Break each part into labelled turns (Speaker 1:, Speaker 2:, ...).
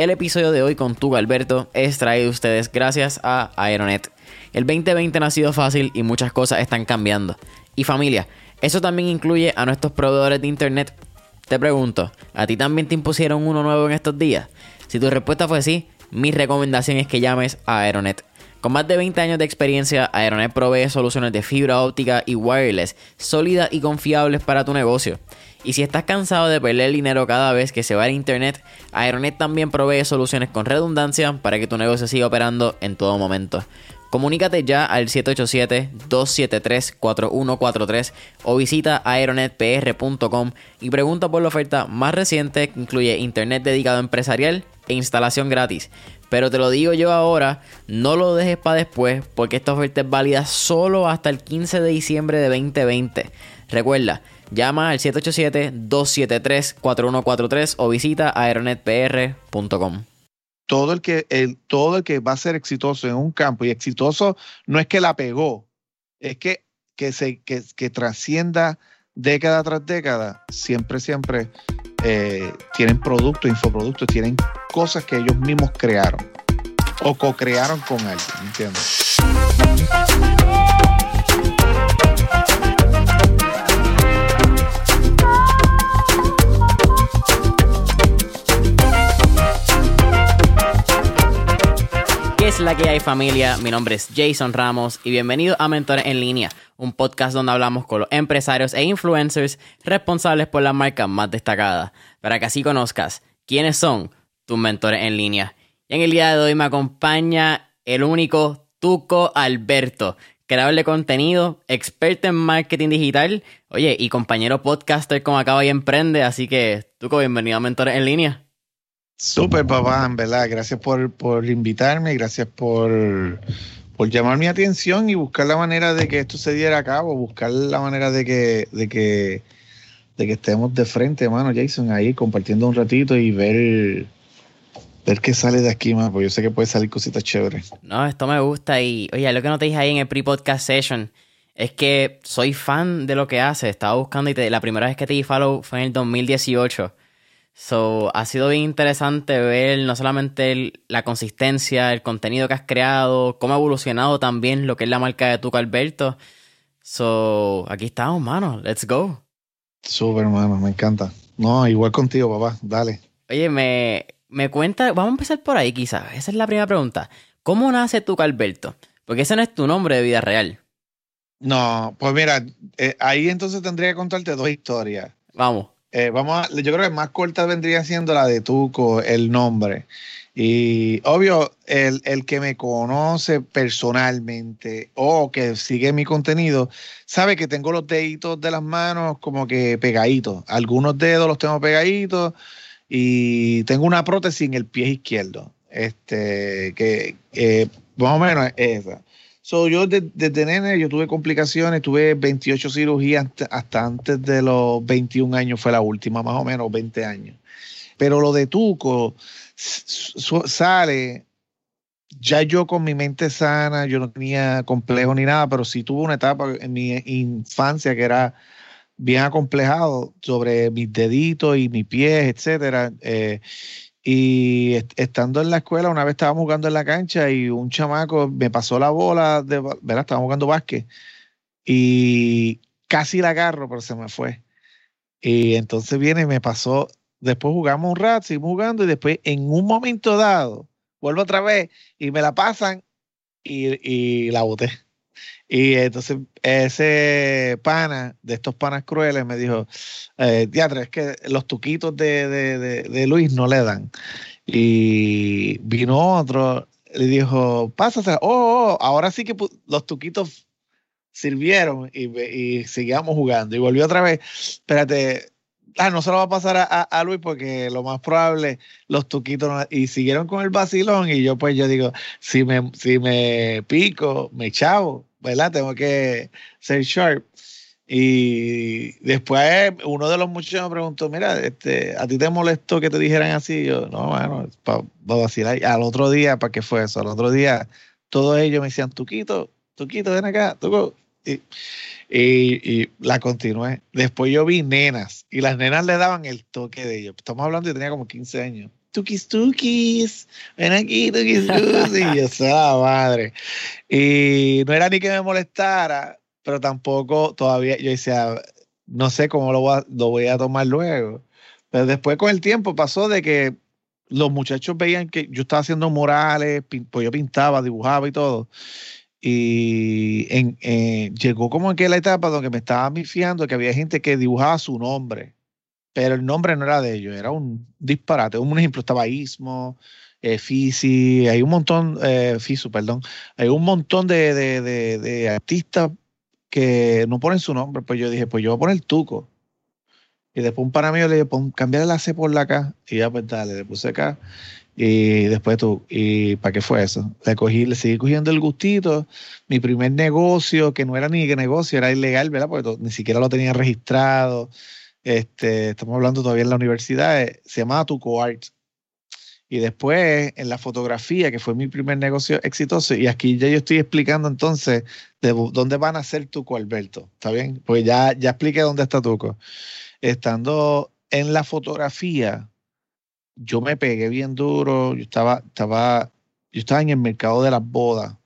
Speaker 1: El episodio de hoy con Tuga Alberto es traído a ustedes gracias a Aeronet. El 2020 no ha sido fácil y muchas cosas están cambiando. Y familia, eso también incluye a nuestros proveedores de internet. Te pregunto, ¿a ti también te impusieron uno nuevo en estos días? Si tu respuesta fue sí, mi recomendación es que llames a Aeronet. Con más de 20 años de experiencia, Aeronet provee soluciones de fibra óptica y wireless sólidas y confiables para tu negocio. Y si estás cansado de perder dinero cada vez que se va al internet, Aeronet también provee soluciones con redundancia para que tu negocio siga operando en todo momento. Comunícate ya al 787-273-4143 o visita aeronetpr.com y pregunta por la oferta más reciente que incluye internet dedicado empresarial e instalación gratis. Pero te lo digo yo ahora, no lo dejes para después porque esta oferta es válida solo hasta el 15 de diciembre de 2020. Recuerda, llama al 787-273-4143 o visita aeronetpr.com
Speaker 2: todo el que el, todo el que va a ser exitoso en un campo y exitoso no es que la pegó, es que que se que, que trascienda década tras década, siempre siempre eh, tienen productos, infoproductos, tienen cosas que ellos mismos crearon o co-crearon con alguien, ¿entiendes?
Speaker 1: La que hay familia? Mi nombre es Jason Ramos y bienvenido a Mentores en Línea, un podcast donde hablamos con los empresarios e influencers responsables por las marcas más destacadas, para que así conozcas quiénes son tus mentores en línea. Y en el día de hoy me acompaña el único Tuco Alberto, creador de contenido, experto en marketing digital, oye, y compañero podcaster como acaba y emprende, así que Tuco, bienvenido a Mentores en Línea.
Speaker 2: Súper, papá, en verdad. Gracias por, por invitarme, gracias por, por llamar mi atención y buscar la manera de que esto se diera a cabo, buscar la manera de que, de que, de que estemos de frente, hermano Jason, ahí compartiendo un ratito y ver, ver qué sale de aquí, más, porque yo sé que puede salir cositas chéveres.
Speaker 1: No, esto me gusta y, oye, lo que no te dije ahí en el pre-podcast session es que soy fan de lo que haces. Estaba buscando y la primera vez que te di follow fue en el 2018 So, ha sido bien interesante ver no solamente la consistencia, el contenido que has creado, cómo ha evolucionado también lo que es la marca de Tuca Alberto. So, aquí estamos, mano. Let's go.
Speaker 2: Súper, mano. Me encanta. No, igual contigo, papá. Dale.
Speaker 1: Oye, me, me cuenta, vamos a empezar por ahí quizás. Esa es la primera pregunta. ¿Cómo nace Tuca Alberto? Porque ese no es tu nombre de vida real.
Speaker 2: No, pues mira, eh, ahí entonces tendría que contarte dos historias.
Speaker 1: Vamos.
Speaker 2: Eh, vamos yo creo que más corta vendría siendo la de Tuco, el nombre. Y obvio, el, el, que me conoce personalmente o que sigue mi contenido, sabe que tengo los deditos de las manos como que pegaditos. Algunos dedos los tengo pegaditos y tengo una prótesis en el pie izquierdo. Este, que más o menos es esa. So, yo desde, nene yo tuve complicaciones, tuve 28 cirugías hasta antes de los 21 años, fue la última, más o menos 20 años. Pero lo de Tuco sale, ya yo con mi mente sana, yo no tenía complejo ni nada, pero sí tuve una etapa en mi infancia que era bien acomplejado sobre mis deditos y mis pies, etcétera. Eh, y estando en la escuela, una vez estábamos jugando en la cancha y un chamaco me pasó la bola, de. Estábamos jugando básquet y casi la agarro, pero se me fue. Y entonces viene y me pasó, después jugamos un rato, seguimos jugando y después en un momento dado, vuelvo otra vez y me la pasan y, y la boté. Y entonces ese pana, de estos panas crueles, me dijo, eh, es que los tuquitos de, de, de, Luis no le dan. Y vino otro, le dijo, pásate, oh, oh, ahora sí que los tuquitos sirvieron y, y seguíamos jugando. Y volvió otra vez, espérate, ah, no se lo va a pasar a, a, Luis porque lo más probable los tuquitos y siguieron con el vacilón y yo pues yo digo, si me, si me pico, me chavo ¿verdad? Tengo que ser sharp. Y después uno de los muchachos me preguntó, mira, este, ¿a ti te molestó que te dijeran así? yo, no, bueno, para vacilar. Al otro día, ¿para qué fue eso? Al otro día, todos ellos me decían, Tuquito, Tuquito, ven acá, Tuco. Y, y, y, la continué. Después yo vi nenas y las nenas le daban el toque de ellos. Estamos hablando, yo tenía como 15 años. Tukis tukis, ven aquí, tukis tukis. Y yo madre. Y no era ni que me molestara, pero tampoco todavía, yo decía, no sé cómo lo voy a, lo voy a tomar luego. Pero después con el tiempo pasó de que los muchachos veían que yo estaba haciendo murales, pues yo pintaba, dibujaba y todo. Y en, eh, llegó como aquella etapa donde me estaba fiando que había gente que dibujaba su nombre, pero el nombre no era de ellos, era un disparate. Un ejemplo, estaba Ismo, eh, Fisi, hay un montón, eh, Fisu, perdón, hay un montón de, de, de, artistas que no ponen su nombre. Pues yo dije, pues yo voy a poner Tuco. Y después un para mí le dije, cambiar la C por la K. Y ya pues dale, le puse K. Y después tú, ¿y para qué fue eso? Le cogí, le seguí cogiendo el gustito. Mi primer negocio, que no era ni negocio, era ilegal, ¿verdad? Porque ni siquiera lo tenía registrado. Este, estamos hablando todavía en la universidad, eh, se llamaba Tuco Art. Y después en la fotografía, que fue mi primer negocio exitoso, y aquí ya yo estoy explicando entonces de dónde van a ser Tuco Alberto, ¿está bien? Pues ya, ya expliqué dónde está Tuco estando en la fotografía, yo me pegué bien duro, yo estaba, estaba, yo estaba en el mercado de las bodas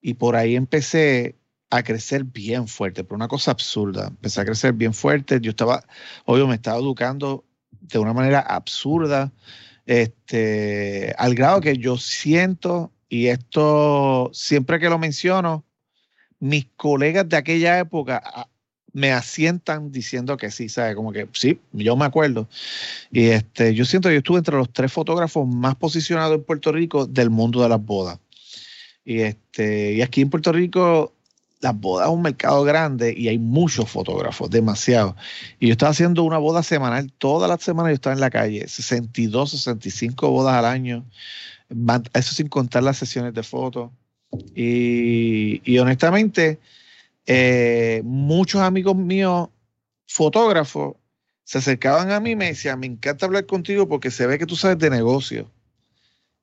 Speaker 2: y por ahí empecé a crecer bien fuerte, por una cosa absurda. Empecé a crecer bien fuerte. Yo estaba, obvio, me estaba educando de una manera absurda, este, al grado que yo siento, y esto siempre que lo menciono, mis colegas de aquella época me asientan diciendo que sí, ¿sabes? Como que sí, yo me acuerdo. Y este, yo siento que yo estuve entre los tres fotógrafos más posicionados en Puerto Rico del mundo de las bodas. Y, este, y aquí en Puerto Rico, las bodas es un mercado grande y hay muchos fotógrafos, demasiado. Y yo estaba haciendo una boda semanal, todas las semanas yo estaba en la calle, 62, 65 bodas al año, eso sin contar las sesiones de fotos. Y, y honestamente, eh, muchos amigos míos, fotógrafos, se acercaban a mí y me decían, me encanta hablar contigo porque se ve que tú sabes de negocio.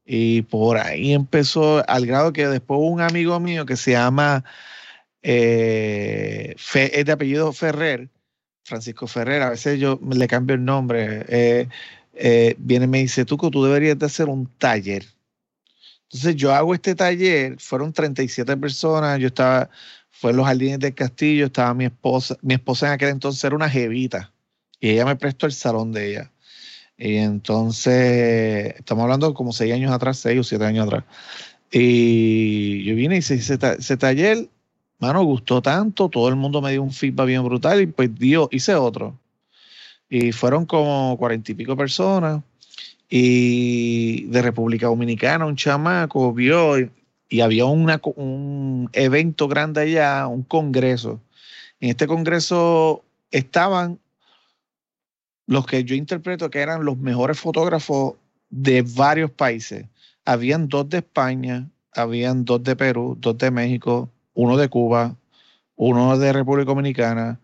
Speaker 2: Y por ahí empezó al grado que después un amigo mío que se llama, eh, es de apellido Ferrer, Francisco Ferrer, a veces yo le cambio el nombre, eh, viene y me dice, tú tú deberías de hacer un taller. Entonces yo hago este taller, fueron 37 personas, yo estaba, fue en los jardines del castillo, estaba mi esposa, mi esposa en aquel entonces era una jevita y ella me prestó el salón de ella. Y entonces, estamos hablando como seis años atrás, seis o siete años atrás. Y yo vine y hice ese, taller, mano, gustó tanto, todo el mundo me dio un feedback bien brutal y pues dio, hice otro. Y fueron como cuarenta y pico personas. Y de República Dominicana, un chamaco vio, y había un evento grande allá, un congreso. En este congreso estaban los que yo interpreto que eran los mejores fotógrafos de varios países. Habían dos de España, habían dos de Perú, dos de México, uno de Cuba, uno de República Dominicana,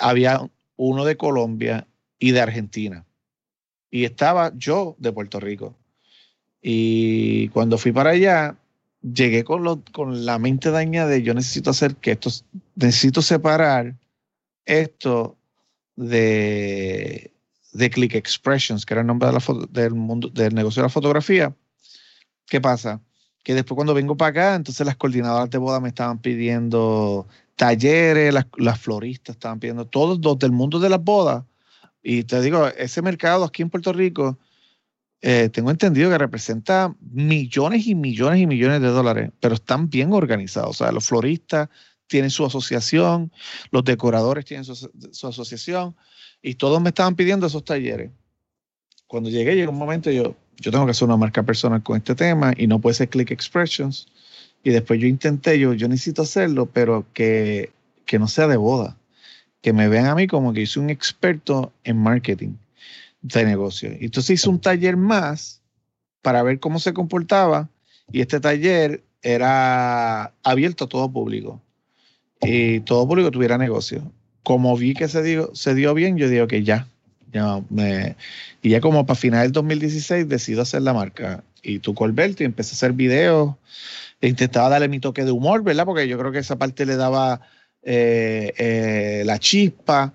Speaker 2: había uno de Colombia y de Argentina. Y estaba yo de Puerto Rico. Y cuando fui para allá, llegué con, con la mente dañada de yo necesito hacer que esto, necesito separar esto de, de Click Expressions, que era el nombre del, mundo, del negocio de la fotografía. ¿Qué pasa? Que después cuando vengo para acá, entonces las coordinadoras de boda me estaban pidiendo talleres, las, las floristas estaban pidiendo, todos los del mundo de las bodas. Y te digo, ese mercado aquí en Puerto Rico, eh, tengo entendido que representa millones y millones y millones de dólares, pero están bien organizados. O sea, los floristas tienen su asociación, los decoradores tienen su, asociación, y todos me estaban pidiendo esos talleres. Cuando llegué, llegó un momento yo, yo tengo que hacer una marca personal con este tema y no puede ser Click Expressions. Y después yo intenté, yo, yo necesito hacerlo, pero que, que no sea de boda. Que me vean a mí como que soy un experto en marketing de negocio. Entonces hice un taller más para ver cómo se comportaba y este taller era abierto a todo público y todo público tuviera negocio. Como vi que se dio, se dio bien, yo digo que ya. Ya me, y ya como para final del 2016 decido hacer la marca. Y tú, Colberto, y empecé a hacer videos. Intentaba darle mi toque de humor, ¿verdad? Porque yo creo que esa parte le daba eh, eh, la chispa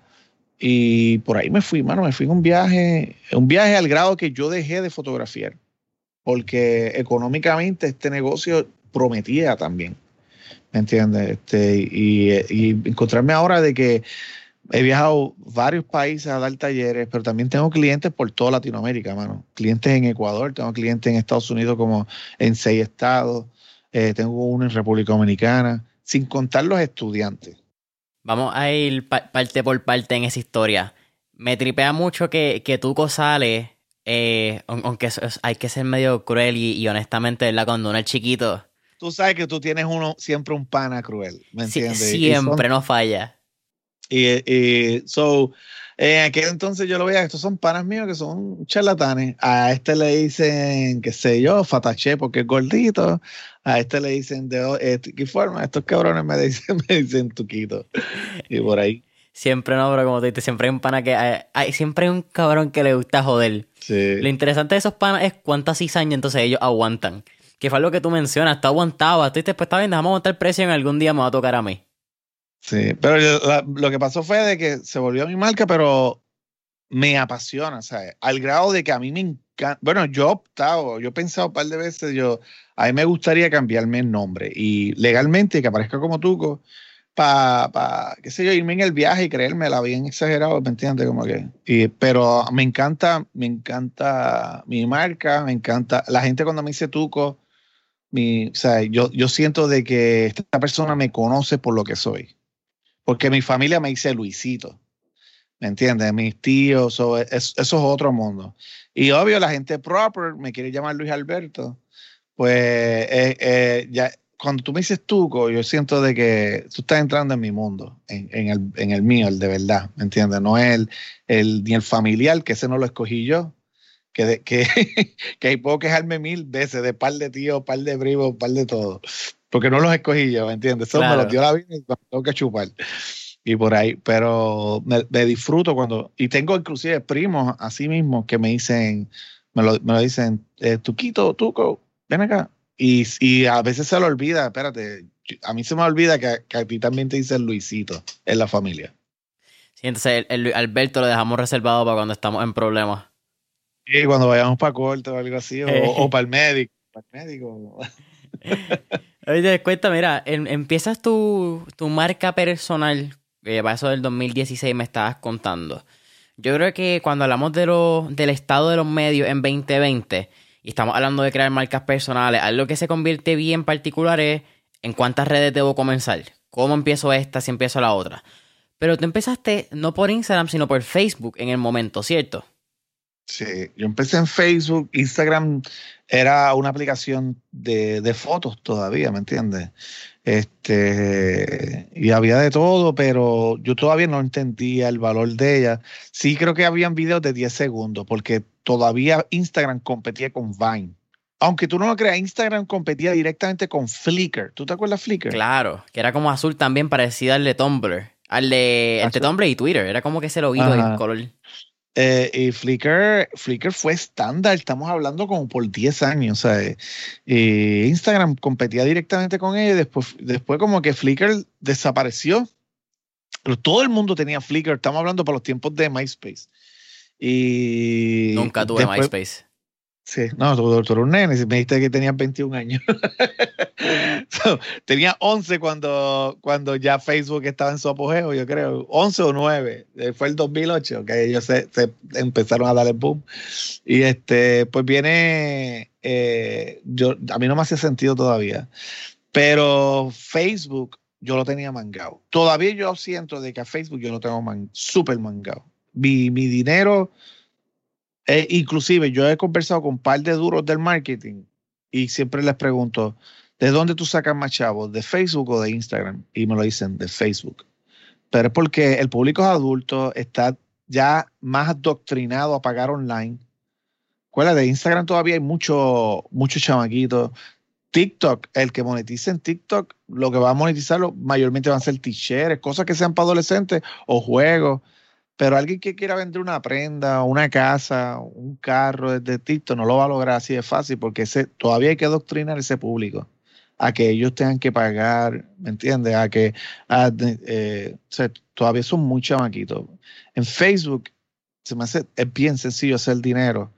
Speaker 2: Y por ahí me fui, mano, me fui en un viaje, un viaje al grado que yo dejé de fotografiar, porque económicamente este negocio prometía también, ¿me entiendes? Este, y encontrarme ahora de que he viajado varios países a dar talleres, pero también tengo clientes por toda Latinoamérica, mano. Clientes en Ecuador, tengo clientes en Estados Unidos como en seis estados, eh, tengo uno en República Dominicana, sin contar los estudiantes.
Speaker 1: Vamos a ir parte por parte en esa historia. Me tripea mucho que, que Tuco sale, eh, aunque hay que ser medio cruel y, honestamente, ¿verdad? Cuando uno es chiquito.
Speaker 2: Tú sabes que tú tienes uno siempre un pana cruel, ¿me entiendes?
Speaker 1: siempre, no falla.
Speaker 2: Y, so, en aquel entonces yo lo veía, estos son panas míos que son charlatanes. A este le dicen, qué sé yo, fatache porque es gordito. A este le dicen de eh, qué forma. Estos cabrones me dicen, me dicen tuquito. Y por ahí.
Speaker 1: Siempre no, pero como te dices, siempre hay un pana que. Hay, siempre hay un cabrón que le gusta joder. Lo interesante de esos panas es cuántas cizañas entonces ellos aguantan. Que fue algo que tú mencionas, está aguantado. Tú dices, pues está bien, dejamos aguantar el precio en algún día me va a tocar a mí.
Speaker 2: Sí, pero lo que pasó fue de que se volvió mi marca, pero me apasiona, ¿sabes? Al grado de que a mí me encanta. Bueno, yo he optado, yo he pensado un par de veces, yo, a mí me gustaría cambiarme el nombre y legalmente que aparezca como Tuco para, pa, qué sé yo, irme en el viaje y creérmela bien exagerado, ¿me entiendes? Como que, y, pero me encanta, me encanta mi marca, me encanta, la gente cuando me dice Tuco, mi, o sea, yo, yo siento de que esta persona me conoce por lo que soy porque mi familia me dice Luisito. ¿Me entiendes? Mis tíos, eso, es otro mundo. Y obvio, la gente proper me quiere llamar Luis Alberto. Pues eh, eh, ya, cuando tú me dices Tuco, yo siento de que tú estás entrando en mi mundo, en, el, mío, el de verdad, ¿me entiendes? No es el, ni el familiar, que ese no lo escogí yo, que, que, que hay puedo quejarme mil veces de par de tíos, par de primos, par de todo porque no los escogí yo, ¿me entiendes? Eso me los dio la vida y tengo que chupar. Y por ahí, pero me, disfruto cuando, y tengo inclusive primos así mismo que me dicen, me lo, me lo dicen, eh, Tuquito, Tuco, ven acá. Y, y, a veces se lo olvida, espérate, a mí se me olvida que, que a ti también te dicen Luisito en la familia.
Speaker 1: Sí, entonces el, Alberto lo dejamos reservado para cuando estamos en problemas.
Speaker 2: Sí, cuando vayamos para corte o algo así, o, o para el médico. Para el médico.
Speaker 1: Oye, cuenta, mira, empiezas tu, marca personal, eh, para eso del 2016 me estabas contando. Yo creo que cuando hablamos de lo, del estado de los medios en 2020 y estamos hablando de crear marcas personales, algo que se convierte bien particular es en cuántas redes debo comenzar. ¿Cómo empiezo esta si empiezo la otra? Pero tú empezaste no por Instagram, sino por Facebook en el momento, ¿cierto?
Speaker 2: Sí, yo empecé en Facebook, Instagram era una aplicación de, de, fotos todavía, ¿me entiendes? Este, y había de todo, pero yo todavía no entendía el valor de ella. Sí creo que habían videos de 10 segundos, porque todavía Instagram competía con Vine. Aunque tú no lo creas, Instagram competía directamente con Flickr. ¿Tú te acuerdas de Flickr?
Speaker 1: Claro, que era como azul también, parecida al de Tumblr. Al de, Tumblr y Twitter. Era como que se lo vio el color.
Speaker 2: Eh, y Flickr, Flickr fue estándar, estamos hablando como por 10 años. O sea, Instagram competía directamente con ella y después, después como que Flickr desapareció. Pero todo el mundo tenía Flickr, estamos hablando por los tiempos de MySpace. Y
Speaker 1: Nunca tuve MySpace.
Speaker 2: Sí, no, tú, eres un nene, me dijiste que tenías 21 años. tenía 11 cuando, cuando ya Facebook estaba en su apogeo, yo creo, 11 o 9, eh, fue el 2008 que ellos se, empezaron a darle boom. Y este, pues viene, eh, yo, a mí no me hace sentido todavía, pero Facebook yo lo tenía mangado. Todavía yo siento de que a Facebook yo lo tengo man, súper mangado. Mi, mi dinero eh, inclusive yo he conversado con un par de duros del marketing y siempre les pregunto, ¿de dónde tú sacas más chavos? ¿De Facebook o de Instagram? Y me lo dicen, de Facebook. Pero es porque el público adulto está ya más adoctrinado a pagar online. ¿Cuál de Instagram todavía hay mucho, mucho chamaquitos. TikTok, el que monetice en TikTok, lo que va a monetizarlo mayormente van a ser t-shirts, cosas que sean para adolescentes o juegos. Pero alguien que quiera vender una prenda, una casa, un carro desde TikTok no lo va a lograr así de fácil porque ese, todavía hay que adoctrinar ese público. a que ellos tengan que pagar, ¿me entiendes? A que eh, todavía son muy chamaquitos. En Facebook se me hace, es bien sencillo hacer dinero.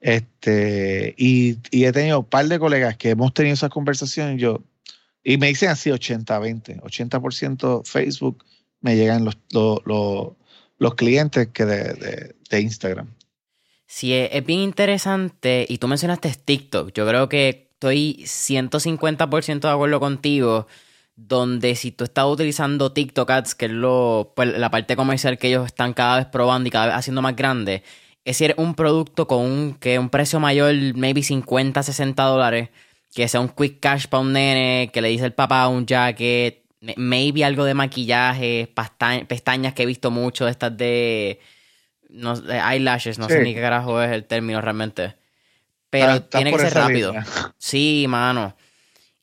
Speaker 2: Este, y, he tenido un par de colegas que hemos tenido esas conversaciones y yo, y me dicen así 80-20, 80%, Facebook me llegan los, clientes que de, de, Instagram.
Speaker 1: Sí, es, bien interesante. Y tú mencionaste TikTok. Yo creo que estoy 150% de acuerdo contigo. Donde si tú estás utilizando TikTok Ads, que es lo, pues, la parte comercial que ellos están cada vez probando y cada vez haciendo más grande, es decir, un producto con un, que un precio mayor, maybe 50, 60 dólares, que sea un quick cash para un nene, que le dice el papá un jacket, maybe algo de maquillaje, pestañas que he visto mucho, estas de, no, eyelashes, no sé ni qué carajo es el término realmente. Pero tiene que ser rápido. Sí, mano.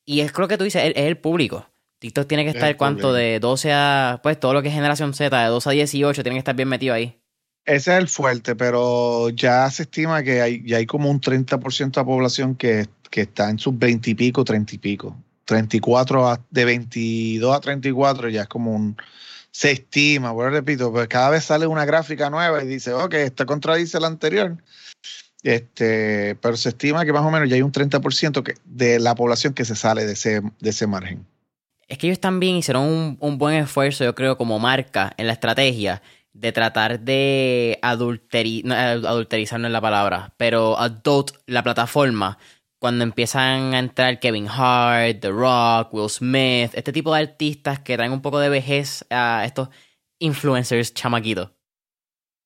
Speaker 1: Y es lo que tú dices, es, el público. TikTok tiene que estar, ¿cuánto? De 12 a. Pues todo lo que es generación Z, de 12 a 18, tiene que estar bien metido ahí.
Speaker 2: Ese es el fuerte, pero ya se estima que hay, ya hay como un 30% de la población que, que está en sus 20 y pico, 30 y pico. 34 de 22 a 34 ya es como un se estima, bueno, repito, pues cada vez sale una gráfica nueva y dice, ok, esta contradice la anterior. Este, pero se estima que más o menos ya hay un 30% que, de la población que se sale de ese, de ese margen.
Speaker 1: Es que ellos también hicieron un, un buen esfuerzo, yo creo, como marca en la estrategia de tratar de adulterizar, no, adulterizar no es la palabra, pero adult la plataforma cuando empiezan a entrar Kevin Hart, The Rock, Will Smith, este tipo de artistas que traen un poco de vejez a estos influencers chamaquitos.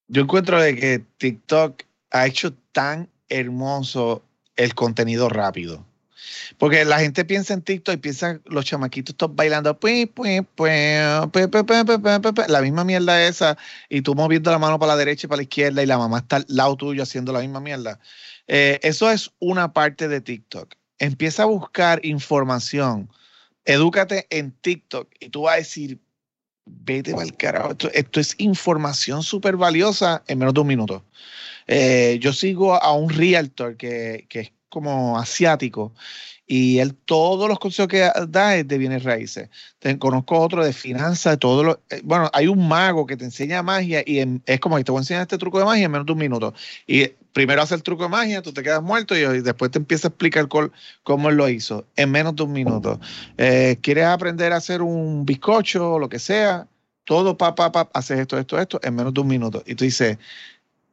Speaker 2: Yo encuentro de que TikTok ha hecho tan hermoso el contenido rápido. Porque la gente piensa en TikTok y piensa los chamaquitos todos bailando la misma mierda esa y tú moviendo la mano para la derecha y para la izquierda y la mamá está al lado tuyo haciendo la misma mierda. Eh, eso es una parte de TikTok. Empieza a buscar información. Edúcate en TikTok y tú vas a decir, vete para el carajo. Esto, es información súper valiosa en menos de un minuto. Eh, yo sigo a un realtor que, que es como asiático y él todos los consejos que da es de bienes raíces. conozco otro de finanzas, todo lo, eh, bueno, hay un mago que te enseña magia y es como que te voy a enseñar este truco de magia en menos de un minuto. Y primero hace el truco de magia, tú te quedas muerto y, después te empieza a explicar cómo él lo hizo en menos de un minuto. Eh, ¿Quieres aprender a hacer un bizcocho o lo que sea? Todo, pa, pa, pa, haces esto, esto, esto en menos de un minuto. Y tú dices,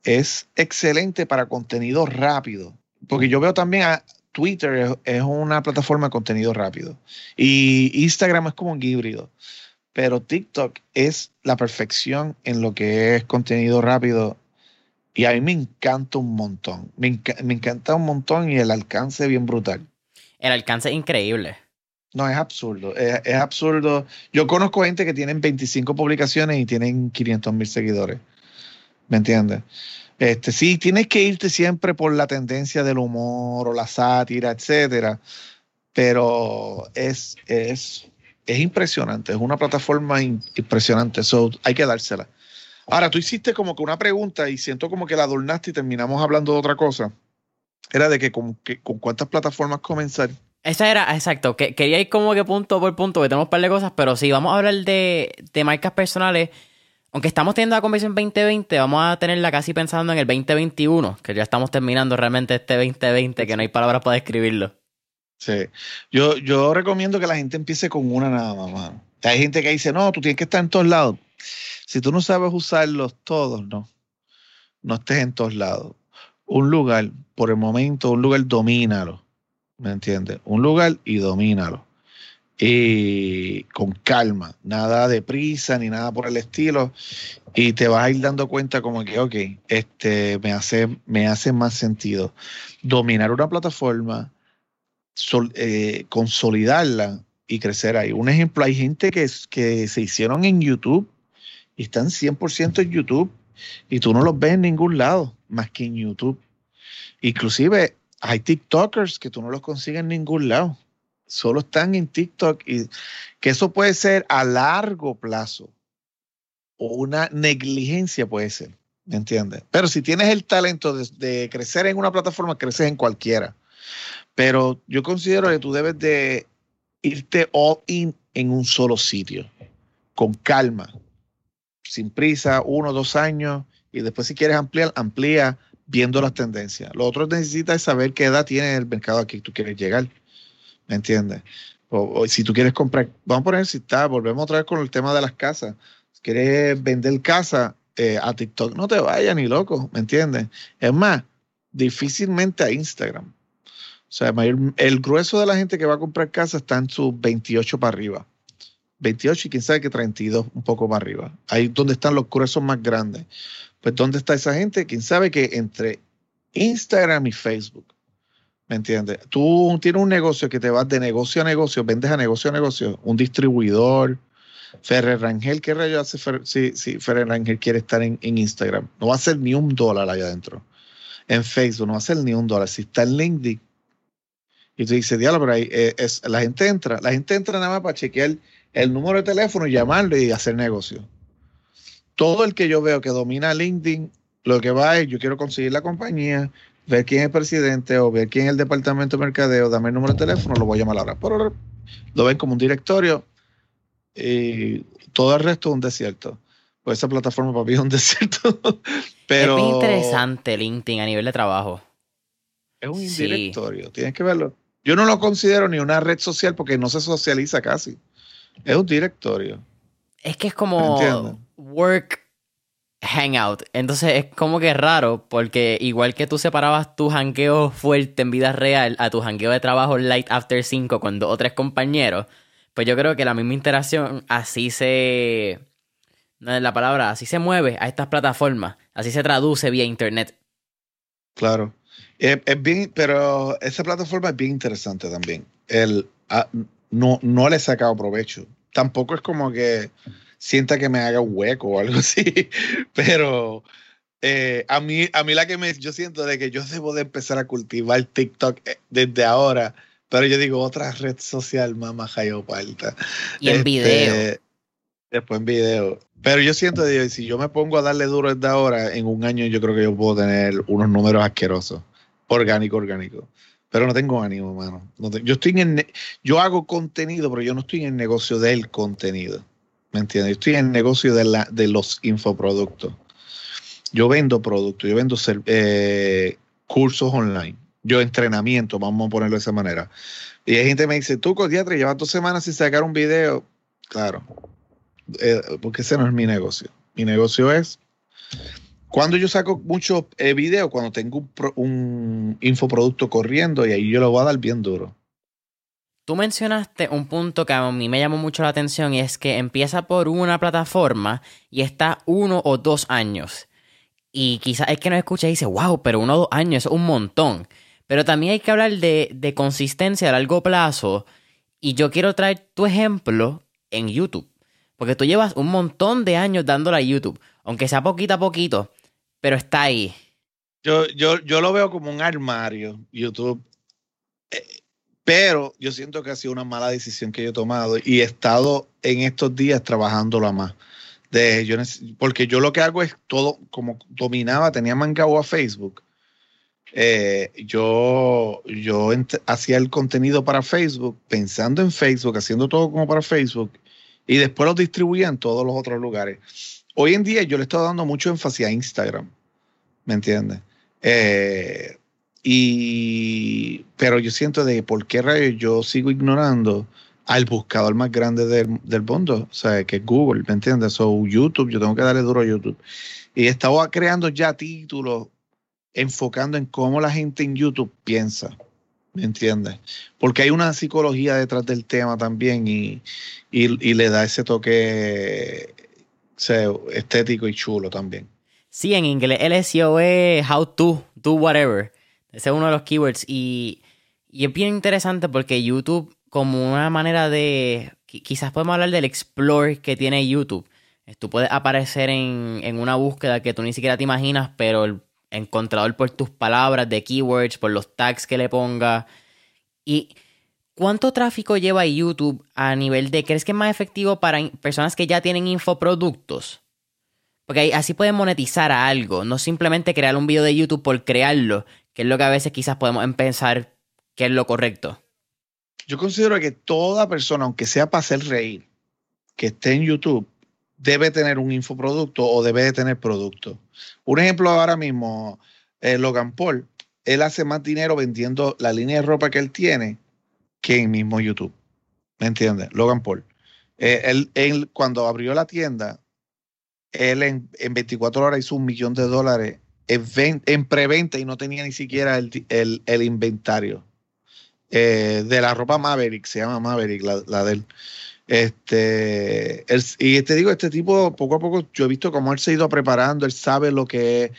Speaker 2: es excelente para contenido rápido. Porque yo veo también a, Twitter es, una plataforma de contenido rápido y Instagram es como un híbrido, pero TikTok es la perfección en lo que es contenido rápido y a mí me encanta un montón, me, encanta un montón y el alcance bien brutal.
Speaker 1: El alcance es increíble.
Speaker 2: No, es absurdo, es, es, absurdo. Yo conozco gente que tienen 25 publicaciones y tienen 500 mil seguidores. ¿Me entiendes? Este, sí, tienes que irte siempre por la tendencia del humor o la sátira, etcétera, pero es, es, es impresionante, es una plataforma impresionante, eso hay que dársela. Ahora, tú hiciste como que una pregunta y siento como que la adornaste y terminamos hablando de otra cosa. Era de que con, con cuántas plataformas comenzar.
Speaker 1: Esa era, exacto. Que, quería ir como que punto por punto, que tenemos un par de cosas, pero sí, vamos a hablar de, de marcas personales aunque estamos teniendo la convención 2020, vamos a tenerla casi pensando en el 2021, que ya estamos terminando realmente este 2020, que no hay palabras para describirlo.
Speaker 2: Sí, yo, yo recomiendo que la gente empiece con una nada más. Hay gente que dice, no, tú tienes que estar en todos lados. Si tú no sabes usarlos todos, no. No estés en todos lados. Un lugar, por el momento, un lugar, domínalo. ¿Me entiendes? Un lugar y domínalo y con calma, nada de prisa ni nada por el estilo, y te vas a ir dando cuenta como que, ok, este me hace, me hace más sentido dominar una plataforma, eh, consolidarla y crecer ahí. Un ejemplo, hay gente que, que se hicieron en YouTube y están 100% en YouTube y tú no los ves en ningún lado más que en YouTube. Inclusive hay TikTokers que tú no los consigues en ningún lado solo están en TikTok y que eso puede ser a largo plazo o una negligencia puede ser, ¿me entiendes? Pero si tienes el talento de, crecer en una plataforma, creces en cualquiera. Pero yo considero que tú debes de irte all in en un solo sitio, con calma, sin prisa, uno dos años, y después si quieres ampliar, amplía viendo las tendencias. Lo otro necesitas saber qué edad tiene el mercado aquí que tú quieres llegar. ¿Me entiendes? O, si tú quieres comprar, vamos a poner si está, volvemos otra vez con el tema de las casas. Si quieres vender casa eh, a TikTok, no te vayas ni loco, ¿me entiendes? Es más, difícilmente a Instagram. O sea, el grueso de la gente que va a comprar casa está en sus 28 para arriba. 28 y quién sabe que 32 un poco para arriba. Ahí donde están los gruesos más grandes. Pues ¿dónde está esa gente? Quién sabe que entre Instagram y Facebook. ¿Me entiendes? Tú tienes un negocio que te vas de negocio a negocio, vendes a negocio a negocio, un distribuidor, Ferrer Rangel, ¿qué rayo hace si, si Ferrer Rangel quiere estar en, Instagram? No va a hacer ni un dólar allá adentro. En Facebook no va a hacer ni un dólar. Si está en LinkedIn y tú dices, diablo, pero ahí eh, es, la gente entra, la gente entra nada más para chequear el número de teléfono y llamarlo y hacer negocio. Todo el que yo veo que domina LinkedIn, lo que va es, yo quiero conseguir la compañía, ver quién es el presidente o ver quién es el departamento de mercadeo, dame el número de teléfono, lo voy a llamar ahora. Lo ven como un directorio y todo el resto es un desierto. Pues esa plataforma para mí es un desierto. Pero
Speaker 1: es muy interesante LinkedIn a nivel de trabajo.
Speaker 2: Es un directorio, tienes que verlo. Yo no lo considero ni una red social porque no se socializa casi. Es un directorio.
Speaker 1: Es que es como work hangout. Entonces es como que raro porque igual que tú separabas tu jangueo fuerte en vida real a tu jangueo de trabajo light after 5 con dos o tres compañeros, pues yo creo que la misma interacción así se... No es la palabra, así se mueve a estas plataformas, así se traduce vía internet.
Speaker 2: Claro. Es, bien, pero esa plataforma es bien interesante también. El, ah, no, no le he sacado provecho. Tampoco es como que sienta que me haga un hueco o algo así, pero eh, a, mí, a mí la que me, yo siento de que yo debo de empezar a cultivar TikTok eh, desde ahora, pero yo digo otra red social más palta.
Speaker 1: Y en este, video.
Speaker 2: Después en video. Pero yo siento que si yo me pongo a darle duro desde ahora, en un año yo creo que yo puedo tener unos números asquerosos. Orgánico, orgánico. Pero no tengo ánimo, mano. yo estoy en yo hago contenido, pero yo no estoy en el negocio del contenido. ¿Me entiendes? Yo estoy en el negocio de, la, de los infoproductos. Yo vendo productos, yo vendo eh, cursos online, yo entrenamiento, vamos a ponerlo de esa manera. Y hay gente que me dice, tú, Codiatre, llevas dos semanas sin sacar un video. Claro, eh, porque ese no es mi negocio. Mi negocio es cuando yo saco muchos eh, videos, cuando tengo un, un, infoproducto corriendo y ahí yo lo voy a dar bien duro.
Speaker 1: Tú mencionaste un punto que a mí me llamó mucho la atención y es que empieza por una plataforma y está uno o dos años. Y quizás es que nos escucha y dice, wow, pero uno o dos años es un montón. Pero también hay que hablar de, de consistencia a largo plazo. Y yo quiero traer tu ejemplo en YouTube. Porque tú llevas un montón de años dándole a YouTube. Aunque sea poquito a poquito pero está ahí.
Speaker 2: Yo, yo, yo lo veo como un armario, YouTube. Eh, pero yo siento que ha sido una mala decisión que yo he tomado y he estado en estos días trabajándolo más. De, yo, porque yo lo que hago es todo, como dominaba, tenía mangado a Facebook. Eh, yo yo hacía el contenido para Facebook, pensando en Facebook, haciendo todo como para Facebook, y después lo distribuía en todos los otros lugares. Hoy en día yo le estoy dando mucho énfasis a Instagram, ¿me entiendes? Eh, y, pero yo siento de por qué rayos yo sigo ignorando al buscador más grande del, del mundo, o sea, que es Google, ¿me entiendes? O YouTube, yo tengo que darle duro a YouTube. Y estaba creando ya títulos enfocando en cómo la gente en YouTube piensa, ¿me entiendes? Porque hay una psicología detrás del tema también y, y, y le da ese toque estético y chulo también.
Speaker 1: Sí, en inglés el SEO es how to, do whatever. Ese es uno de los keywords. Y, y es bien interesante porque YouTube, como una manera de. Quizás podemos hablar del explore que tiene YouTube. Tú puedes aparecer en, en una búsqueda que tú ni siquiera te imaginas, pero el encontrador por tus palabras de keywords, por los tags que le ponga. Y ¿Cuánto tráfico lleva YouTube a nivel de, crees que es más efectivo para personas que ya tienen infoproductos? Porque así pueden monetizar a algo, no simplemente crear un video de YouTube por crearlo, que es lo que a veces quizás podemos pensar que es lo correcto.
Speaker 2: yo considero que toda persona, aunque sea para hacer reír, que esté en YouTube, debe tener un infoproducto o debe de tener producto. Un ejemplo ahora mismo, eh, Logan Paul, él hace más dinero vendiendo la línea de ropa que él tiene que en mismo YouTube. ¿Me entiendes? Logan Paul. Eh, él, cuando abrió la tienda, él en, 24 horas hizo un millón de dólares en, en preventa y no tenía ni siquiera el, inventario. Eh, de la ropa Maverick, se llama Maverick, la, la de él. Este, y te digo, este tipo, poco a poco, yo he visto cómo él se ha ido preparando, él sabe lo que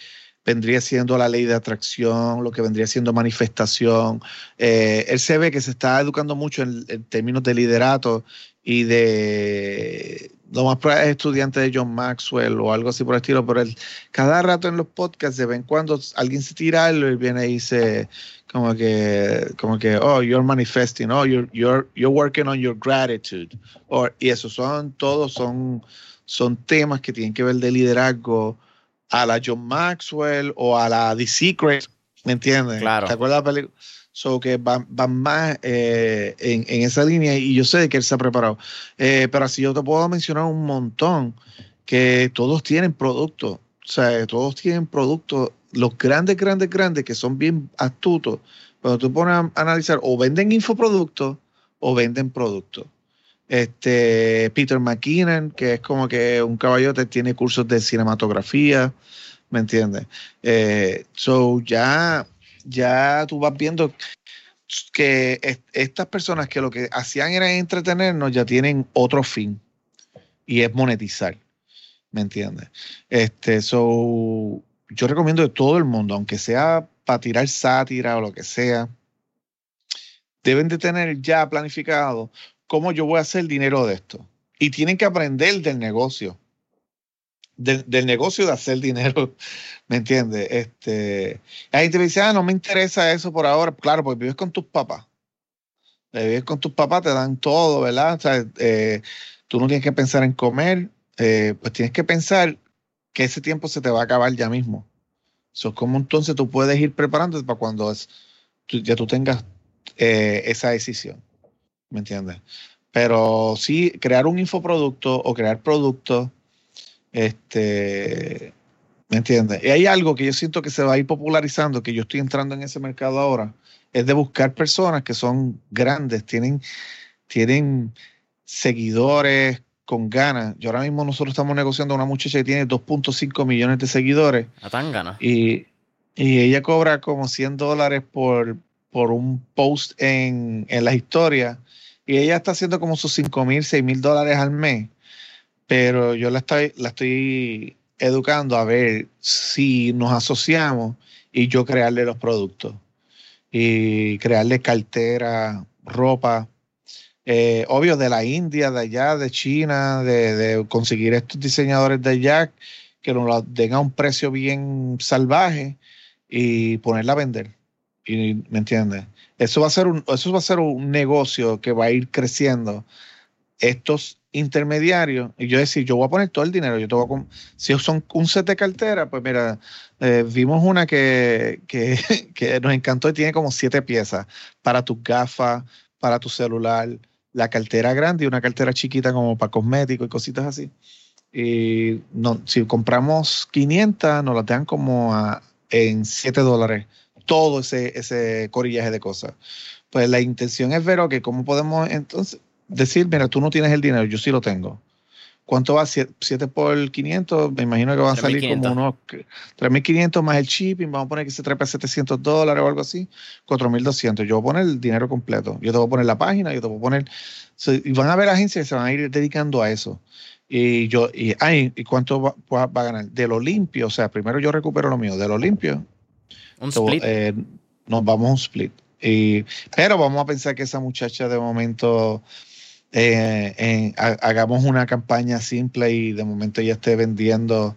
Speaker 2: vendría siendo la ley de atracción, lo que vendría siendo manifestación. Eh, él se ve que se está educando mucho en, términos de liderato y de lo más probable es estudiante de John Maxwell o algo así por el estilo, pero él, cada rato en los podcasts de vez en cuando alguien se tira y viene y dice como que, como que, oh, you're manifesting, oh, you're, you're, you're working on your gratitude. y eso son, todos son, son temas que tienen que ver de liderazgo a la John Maxwell o a la The Secret, ¿me entiendes?
Speaker 1: Claro.
Speaker 2: ¿Te acuerdas de la película? So que van, más eh, en, esa línea y yo sé que él se ha preparado. Eh, pero así yo te puedo mencionar un montón que todos tienen productos. O sea, todos tienen productos los grandes, grandes, grandes, que son bien astutos, cuando tú pones a analizar, o venden infoproductos o venden productos. Este, Peter McKinnon, que es como que un caballote, tiene cursos de cinematografía, ¿me entiendes? Eh, so ya, ya tú vas viendo que estas personas que lo que hacían era entretenernos ya tienen otro fin y es monetizar, ¿me entiendes? Este, so yo recomiendo de todo el mundo, aunque sea para tirar sátira o lo que sea, deben de tener ya planificado cómo yo voy a hacer dinero de esto. Y tienen que aprender del negocio. Del, negocio de hacer dinero, ¿me entiendes? Este, ahí te dice, ah, no me interesa eso por ahora. Claro, porque vives con tus papás. Eh, vives con tus papás, te dan todo, ¿verdad? Eh, tú no tienes que pensar en comer, eh, pues tienes que pensar que ese tiempo se te va a acabar ya mismo. So, ¿Cómo entonces tú puedes ir preparándote para cuando ya tú tengas esa decisión? ¿Me entiendes? Pero sí, crear un infoproducto o crear productos, este, ¿me entiendes? Y hay algo que yo siento que se va a ir popularizando, que yo estoy entrando en ese mercado ahora, es de buscar personas que son grandes, tienen, tienen seguidores, con ganas. Yo ahora mismo nosotros estamos negociando a una muchacha que tiene 2.5 millones de seguidores.
Speaker 1: A tan ganas.
Speaker 2: Y, ella cobra como 100 dólares por, por un post en, en las historias. Y ella está haciendo como sus 5 mil, 6 mil dólares al mes. Pero yo la estoy, la estoy educando a ver si nos asociamos y yo crearle los productos. Y crearle cartera, ropa eh, obvio, de la India, de allá, de China, de, conseguir estos diseñadores de allá que nos den a un precio bien salvaje y ponerla a vender. Y, ¿Me entiendes? Eso va a ser un, eso va a ser un negocio que va a ir creciendo. Estos intermediarios, y yo decir, yo voy a poner todo el dinero, yo te voy a si son un set de cartera, pues mira, eh, vimos una que, que, que, nos encantó y tiene como siete piezas para tus gafas, para tu celular, la cartera grande y una cartera chiquita como para cosméticos y cositas así. Y no, si compramos 500, nos las dan como en 7 dólares todo ese, ese corillaje de cosas. Pues la intención es ver, que ¿cómo podemos entonces decir, mira, tú no tienes el dinero, yo sí lo tengo? ¿Cuánto va? 7 por 500, me imagino que van a salir como unos 3.500 más el shipping, vamos a poner que se trepa 700 dólares o algo así, 4.200. Yo voy a poner el dinero completo. Yo te voy a poner la página, yo te voy a poner... y van a haber agencias que se van a ir dedicando a eso. Y yo, y, ay, ¿y cuánto va, a ganar? De lo limpio, o sea, primero yo recupero lo mío, de lo limpio.
Speaker 1: Un split.
Speaker 2: Eh, nos vamos a un split. Y, pero vamos a pensar que esa muchacha de momento eh, hagamos una campaña simple y de momento ya esté vendiendo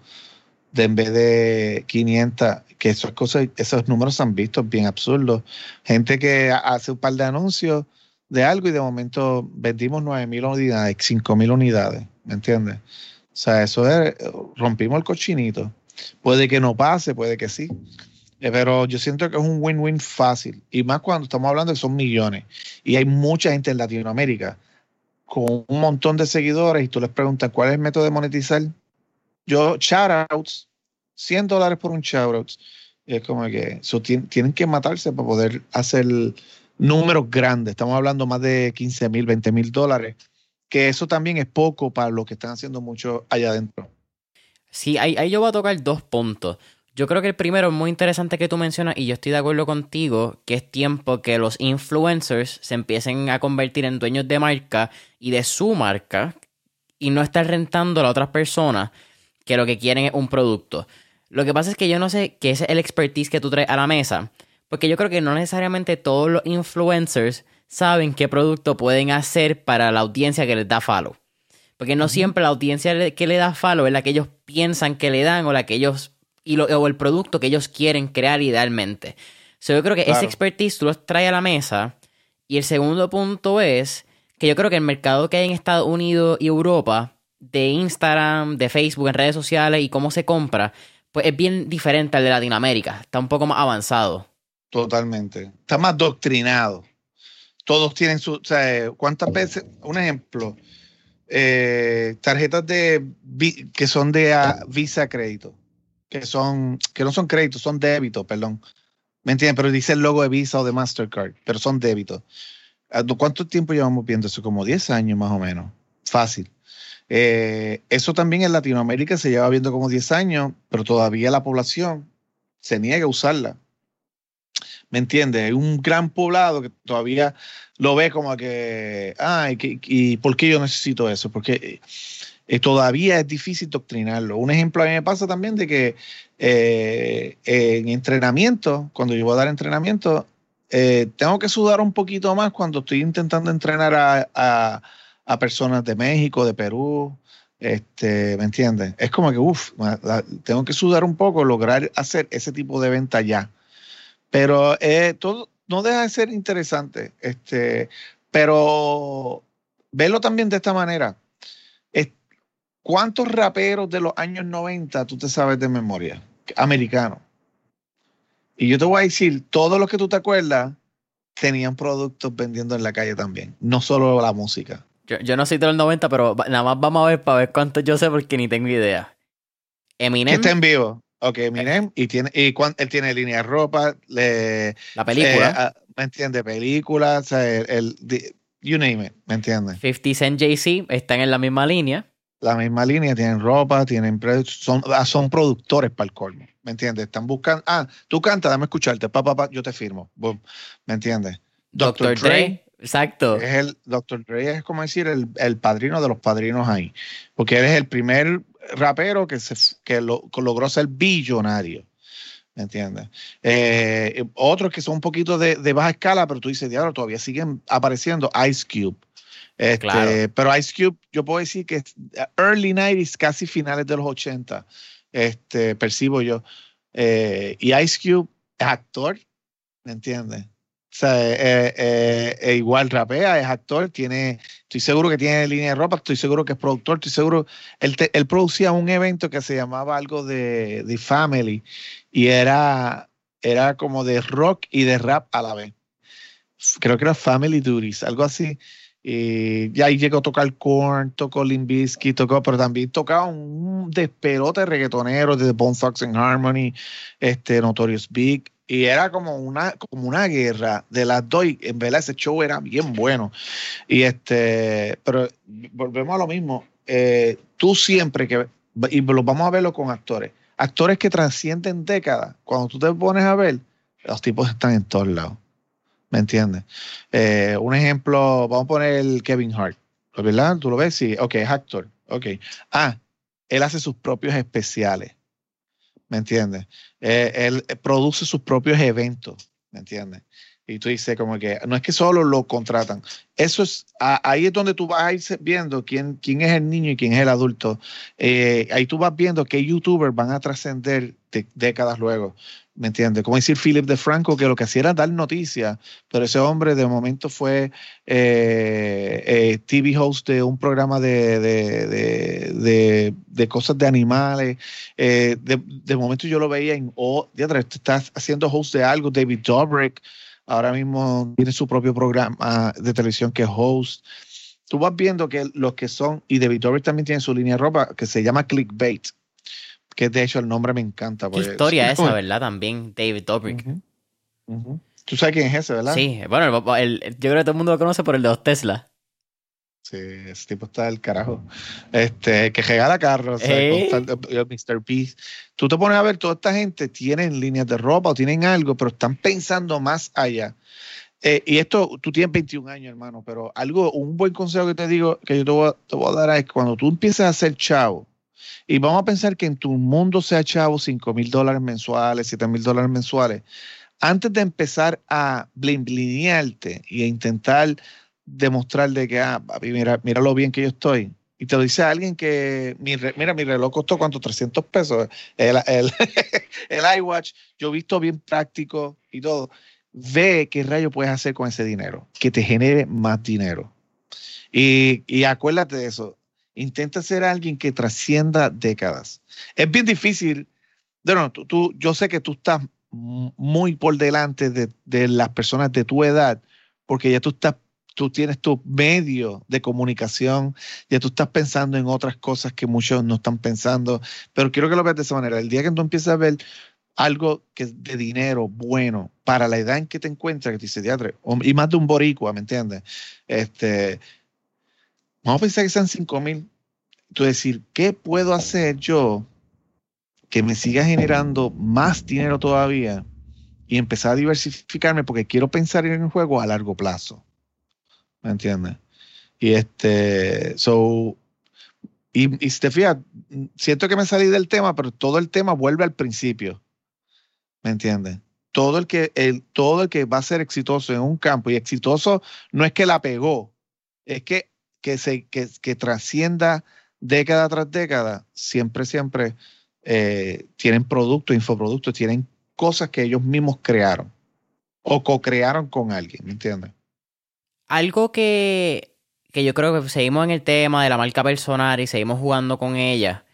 Speaker 2: de en vez de 500, que esas cosas, esos números se han visto bien absurdos. Gente que hace un par de anuncios de algo y de momento vendimos 9.000 unidades, 5.000 unidades, ¿me entiendes? O sea, eso es, rompimos el cochinito. Puede que no pase, puede que sí. Eh, pero yo siento que es un win-win fácil. Y más cuando estamos hablando de son millones. Y hay mucha gente en Latinoamérica con un montón de seguidores y tú les preguntas cuál es el método de monetizar. Yo, shoutouts, 100 dólares por un shoutouts. Es como que tienen que matarse para poder hacer números grandes. Estamos hablando más de 15 mil, 20 mil dólares. Que eso también es poco para lo que están haciendo muchos allá adentro.
Speaker 1: Sí, ahí, ahí yo voy a tocar dos puntos. Yo creo que el primero es muy interesante que tú mencionas y yo estoy de acuerdo contigo que es tiempo que los influencers se empiecen a convertir en dueños de marca y de su marca y no estar rentando a otras personas que lo que quieren es un producto. Lo que pasa es que yo no sé qué es el expertise que tú traes a la mesa, porque yo creo que no necesariamente todos los influencers saben qué producto pueden hacer para la audiencia que les da follow. Porque no siempre la audiencia que le da follow es la que ellos piensan que le dan o la que ellos y lo, o el producto que ellos quieren crear idealmente. So, yo creo que ese expertise tú lo traes a la mesa. Y el segundo punto es que yo creo que el mercado que hay en Estados Unidos y Europa de Instagram, de Facebook, en redes sociales y cómo se compra, pues es bien diferente al de Latinoamérica. Está un poco más avanzado.
Speaker 2: Totalmente. Está más doctrinado. Todos tienen su. O sea, ¿cuántas veces? Un ejemplo. Eh, tarjetas de que son de Visa Crédito que son, que no son créditos, son débitos, perdón. ¿Me entienden? Pero dice el logo de Visa o de Mastercard, pero son débitos. Ah, ¿Cuánto tiempo llevamos viendo eso? Como 10 años más o menos. Fácil. Eh, eso también en Latinoamérica se lleva viendo como 10 años, pero todavía la población se niega a usarla. ¿Me entiendes? Hay un gran poblado que todavía lo ve como que, ay, ¿y por qué yo necesito eso? Porque eh, todavía es difícil doctrinarlo. Un ejemplo a mí me pasa también de que eh, en entrenamiento, cuando yo voy a dar entrenamiento, eh, tengo que sudar un poquito más cuando estoy intentando entrenar a, personas de México, de Perú, este, ¿me entiendes? Es como que, uff, tengo que sudar un poco, lograr hacer ese tipo de venta ya. Pero todo no deja de ser interesante, este, pero verlo también de esta manera. ¿Cuántos raperos de los años 90 tú te sabes de memoria? Americanos. Y yo te voy a decir, todos los que tú te acuerdas tenían productos vendiendo en la calle también, no solo la música.
Speaker 1: Yo, no soy de los 90, pero nada más vamos a ver para ver cuántos yo sé porque ni tengo idea.
Speaker 2: Eminem. está en vivo. Ok, Eminem. Y, tiene, y él tiene línea de ropa.
Speaker 1: la película.
Speaker 2: Eh, ¿Me entiende? Películas. el, you name it. ¿Me entiendes?
Speaker 1: 50 Cent JC están en la misma línea
Speaker 2: la misma línea, tienen ropa, tienen son, ah, son productores para el colmo, ¿me entiendes? Están buscando, ah, tú canta, dame escucharte, papá, pa, yo te firmo, ¿me entiendes?
Speaker 1: Doctor Dre, exacto.
Speaker 2: Es el, Dr. Dre es como decir el, el, padrino de los padrinos ahí, porque él es el primer rapero que, se, que, lo, logró ser billonario. ¿Me entiendes? Eh, otros que son un poquito de, de, baja escala, pero tú dices, diablo, todavía siguen apareciendo. Ice Cube, este, pero Ice Cube, yo puedo decir que early 90s, casi finales de los 80, este, percibo yo. Eh, y Ice Cube es actor, ¿me entiendes? O sea, eh, eh, igual rapea, es actor, tiene, estoy seguro que tiene línea de ropa, estoy seguro que es productor, estoy seguro, él, él producía un evento que se llamaba algo de, de Family y era, era como de rock y de rap a la vez. Creo que era Family Duties, algo así. Y ahí llegó a tocar Korn, tocó Limbisky, tocó, pero también tocaba un desperote reggaetonero de Bone Thugs and Harmony, este, Notorious Big, y era como una, como una guerra de las dos, en verdad ese show era bien bueno. Y este, pero volvemos a lo mismo, eh, tú siempre que, y lo vamos a verlo con actores, actores que trascienden décadas, cuando tú te pones a ver, los tipos están en todos lados. ¿Me entiendes? Eh, un ejemplo, vamos a poner el Kevin Hart, ¿verdad? Tú lo ves, sí, ok, es actor, ok. Ah, él hace sus propios especiales, ¿me entiendes? Eh, él produce sus propios eventos, ¿me entiendes? Y tú dices como que no es que solo lo contratan. Eso es, ahí es donde tú vas a ir viendo quién, quién es el niño y quién es el adulto. Eh, ahí tú vas viendo qué youtubers van a trascender décadas luego. ¿Me entiendes? Como decir Philip de Franco, que lo que hacía era dar noticias, pero ese hombre de momento fue eh, eh, TV host de un programa de, de, de, cosas de animales. de, momento yo lo veía en, oh, ya estás haciendo host de algo, David Dobrik ahora mismo tiene su propio programa de televisión que es host. Tú vas viendo que los que son, y David Dobrik también tiene su línea de ropa que se llama Clickbait, que de hecho el nombre me encanta.
Speaker 1: ¿Qué historia esa, verdad? También David Dobrik.
Speaker 2: Tú sabes quién es ese, ¿verdad?
Speaker 1: Sí, bueno, el, yo creo que todo el mundo lo conoce por el de los Tesla.
Speaker 2: Sí, ese tipo está del carajo. Este, que regala carros, Mr. Peace. Tú te pones a ver, toda esta gente tienen líneas de ropa o tienen algo, pero están pensando más allá. Eh, y esto, tú tienes 21 años, hermano, pero algo, un buen consejo que te digo, que yo te voy, te voy a dar es cuando tú empieces a ser chavo, y vamos a pensar que en tu mundo sea chavo 5 mil dólares mensuales, 7 mil dólares mensuales, antes de empezar a blinearte y a intentar demostrarle que, ah, mira, mira lo bien que yo estoy. Y te lo dice alguien que, mira, mi reloj costó cuánto, 300 pesos. El, el, el iWatch, yo he visto bien práctico y todo. Ve qué rayo puedes hacer con ese dinero, que te genere más dinero. Y, y acuérdate de eso. Intenta ser alguien que trascienda décadas. Es bien difícil. Bueno, tú, tú, yo sé que tú estás muy por delante de, las personas de tu edad, porque ya tú estás tú tienes tu medio de comunicación, ya tú estás pensando en otras cosas que muchos no están pensando, pero quiero que lo veas de esa manera. El día que tú empiezas a ver algo que es de dinero bueno para la edad en que te encuentras, que te dice y más de un boricua, ¿me entiendes? Este, vamos a pensar que sean 5 mil. Tú decir, ¿qué puedo hacer yo que me siga generando más dinero todavía y empezar a diversificarme porque quiero pensar en el juego a largo plazo? ¿me entiendes? Y este, so, y, y te fijas, siento que me salí del tema, pero todo el tema vuelve al principio, ¿me entiendes? Todo el que, el, todo el que va a ser exitoso en un campo, y exitoso no es que la pegó, es que, que, se, que, que trascienda década tras década, siempre, siempre eh, tienen productos, infoproductos, tienen cosas que ellos mismos crearon o co-crearon con alguien, ¿me entiendes?
Speaker 1: Algo que, que yo creo que seguimos en el tema de la marca personal y seguimos jugando con ella.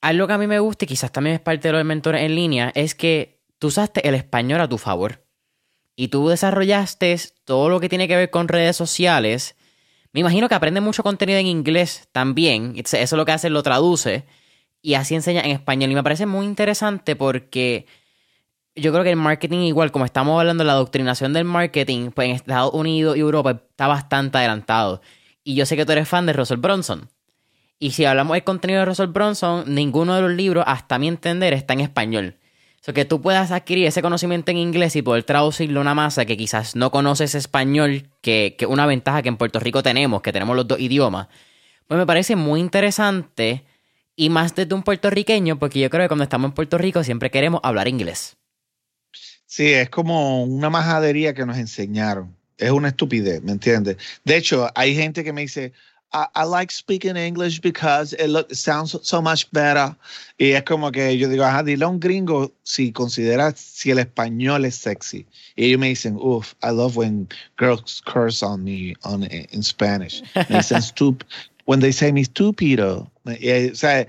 Speaker 1: Algo que a mí me gusta y quizás también es parte de los mentores en línea es que tú usaste el español a tu favor. Y tú desarrollaste todo lo que tiene que ver con redes sociales. Me imagino que aprende mucho contenido en inglés también. Eso lo que hace lo traduce. Y así enseña en español. Y me parece muy interesante porque yo creo que el marketing, igual como estamos hablando de la adoctrinación del marketing, pues en Estados Unidos y Europa está bastante adelantado. Y yo sé que tú eres fan de Russell Bronson. Y si hablamos del contenido de Russell Bronson, ninguno de los libros, hasta mi entender, está en español. O sea, que tú puedas adquirir ese conocimiento en inglés y poder traducirlo a una masa que quizás no conoces español, que es una ventaja que en Puerto Rico tenemos, que tenemos los dos idiomas. Pues me parece muy interesante y más desde un puertorriqueño, porque yo creo que cuando estamos en Puerto Rico siempre queremos hablar inglés.
Speaker 2: Sí, es como una majadería que nos enseñaron. Es una estupidez, ¿me entiendes? De hecho, hay gente que me dice, I, like speaking English because it, sounds so much better. Y es como que yo digo, ajá, dile a un gringo si considera si el español es sexy. Y ellos me dicen, uff, I love when girls curse on me on, in Spanish. Me dicen, when they say me stupido. o sea,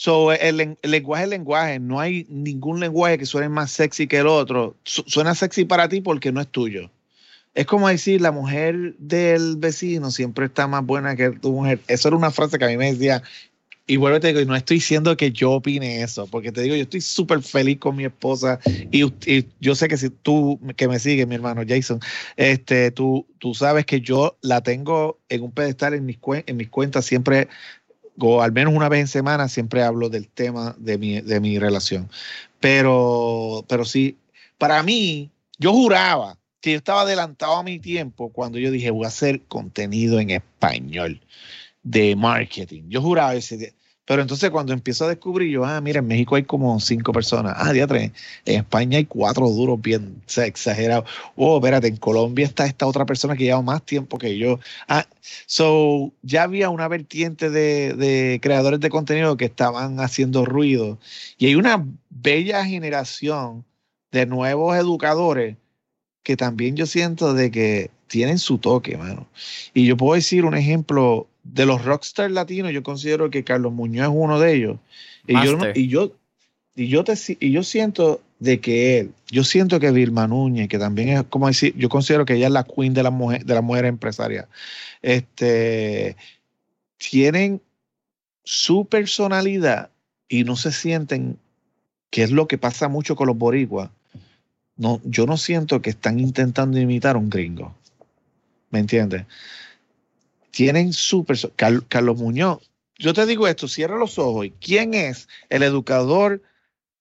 Speaker 2: So, el, lenguaje es lenguaje. No hay ningún lenguaje que suene más sexy que el otro. suena sexy para ti porque no es tuyo. Es como decir, la mujer del vecino siempre está más buena que tu mujer. Eso era una frase que a mí me decía. Y vuelvo a te digo, no estoy diciendo que yo opine eso, porque te digo, yo estoy súper feliz con mi esposa y, yo sé que si tú que me sigues, mi hermano Jason, este, tú, tú sabes que yo la tengo en un pedestal en mis, en mis cuentas, siempre o al menos una vez en semana siempre hablo del tema de mi, de mi relación. Pero, pero sí, para mí, yo juraba que yo estaba adelantado a mi tiempo cuando yo dije voy a hacer contenido en español de marketing. Yo juraba ese Pero entonces cuando empiezo a descubrir yo, ah, mira, en México hay como cinco personas. Ah, día tres. En España hay cuatro duros bien o sea, exagerados. Oh, espérate, en Colombia está esta otra persona que lleva más tiempo que yo. Ah, so ya había una vertiente de, de creadores de contenido que estaban haciendo ruido. Y hay una bella generación de nuevos educadores que también yo siento de que tienen su toque, mano. Y yo puedo decir un ejemplo de los rockstars latinos, yo considero que Carlos Muñoz es uno de ellos. Y yo, y yo, y yo, te, y yo siento de que él, yo siento que Vilma Núñez, que también es como decir, yo considero que ella es la queen de la mujer, de la mujer empresaria, este, tienen su personalidad y no se sienten, que es lo que pasa mucho con los boricuas. No, yo no siento que están intentando imitar a un gringo. ¿Me entiendes? tienen súper... Carlos Muñoz, yo te digo esto, cierra los ojos. ¿Quién es el educador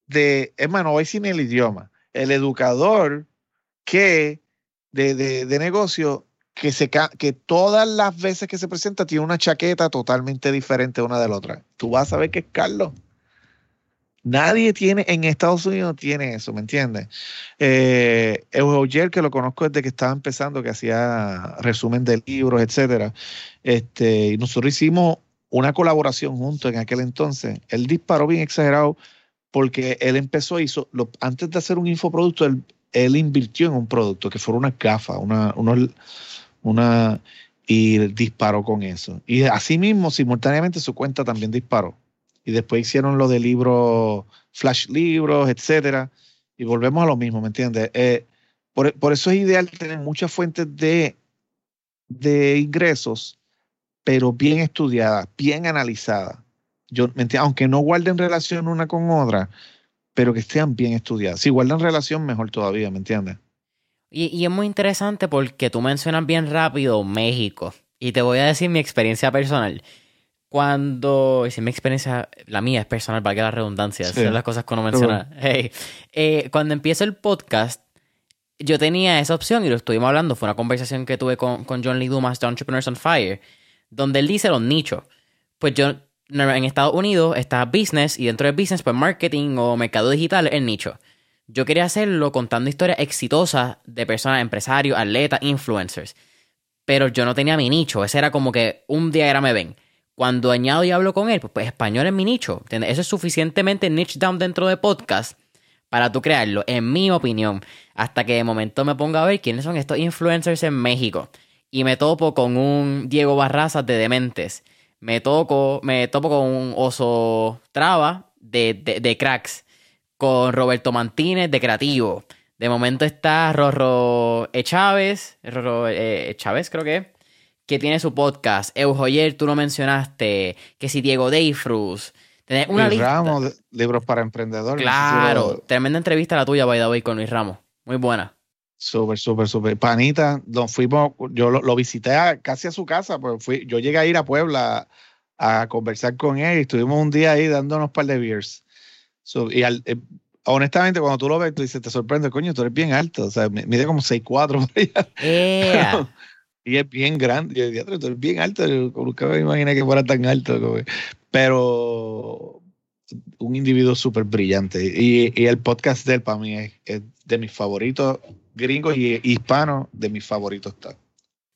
Speaker 2: de, hermano, hoy sin el idioma, el educador que de, de, negocio que, se, que todas las veces que se presenta tiene una chaqueta totalmente diferente una de la otra? Tú vas a ver que es Carlos. Nadie tiene, en Estados Unidos tiene eso, ¿me entiendes? Eh, que lo conozco desde que estaba empezando, que hacía resumen de libros, etcétera. Este, y nosotros hicimos una colaboración juntos en aquel entonces. Él disparó bien exagerado porque él empezó, hizo, antes de hacer un infoproducto, él, él invirtió en un producto que fuera una gafa, una, una, y disparó con eso. Y así mismo, simultáneamente, su cuenta también disparó y después hicieron lo de libros, flash libros, etcétera, y volvemos a lo mismo, ¿me entiendes? Eh, por, eso es ideal tener muchas fuentes de, de ingresos, pero bien estudiadas, bien analizadas. Yo, aunque no guarden relación una con otra, pero que estén bien estudiadas. Si guardan relación, mejor todavía, ¿me entiendes?
Speaker 1: Y, y, es muy interesante porque tú mencionas bien rápido México. Y te voy a decir mi experiencia personal. Cuando, es mi experiencia, la mía es personal, para que la redundancia, son las cosas que uno menciona. Eh, cuando empiezo el podcast, yo tenía esa opción y lo estuvimos hablando. Fue una conversación que tuve con, con John Lee Dumas de Entrepreneurs on Fire, donde él dice los nichos. Pues yo, en Estados Unidos está business y dentro de business, pues marketing o mercado digital el nicho. Yo quería hacerlo contando historias exitosas de personas, empresarios, atletas, influencers. Pero yo no tenía mi nicho. Ese era como que un diagrama me ven. Cuando añado y hablo con él, pues, pues español es mi nicho. Eso es suficientemente niche down dentro de podcast para tú crearlo, en mi opinión. Hasta que de momento me ponga a ver quiénes son estos influencers en México. Y me topo con un Diego Barrazas de Dementes. Me, toco, me topo con un Oso Traba de, de, Cracks. Con Roberto Mantínez de Creativo. De momento está Rorro Chávez. Rorro eh, Chávez creo que que tiene su podcast. Eujoyer, tú lo mencionaste. Que si Diego Deifrus.
Speaker 2: Tenés una Luis Ramos, libros para emprendedores.
Speaker 1: Claro. Tremenda entrevista la tuya, by the way, con Luis Ramos. Muy buena.
Speaker 2: Súper, súper, súper. Panita, nos fuimos, yo lo, visité casi a su casa, pues fui, yo llegué a ir a Puebla a, conversar con él y estuvimos un día ahí dándonos un par de beers. y eh, honestamente, cuando tú lo ves, tú dices, te sorprende, coño, tú eres bien alto, o sea, mide como 6'4 por allá. y es bien grande. Yo es bien alto. Nunca me imaginé que fuera tan alto. Pero un individuo súper brillante. Y, el podcast de él para mí es, de mis favoritos gringos y hispanos, de mis favoritos.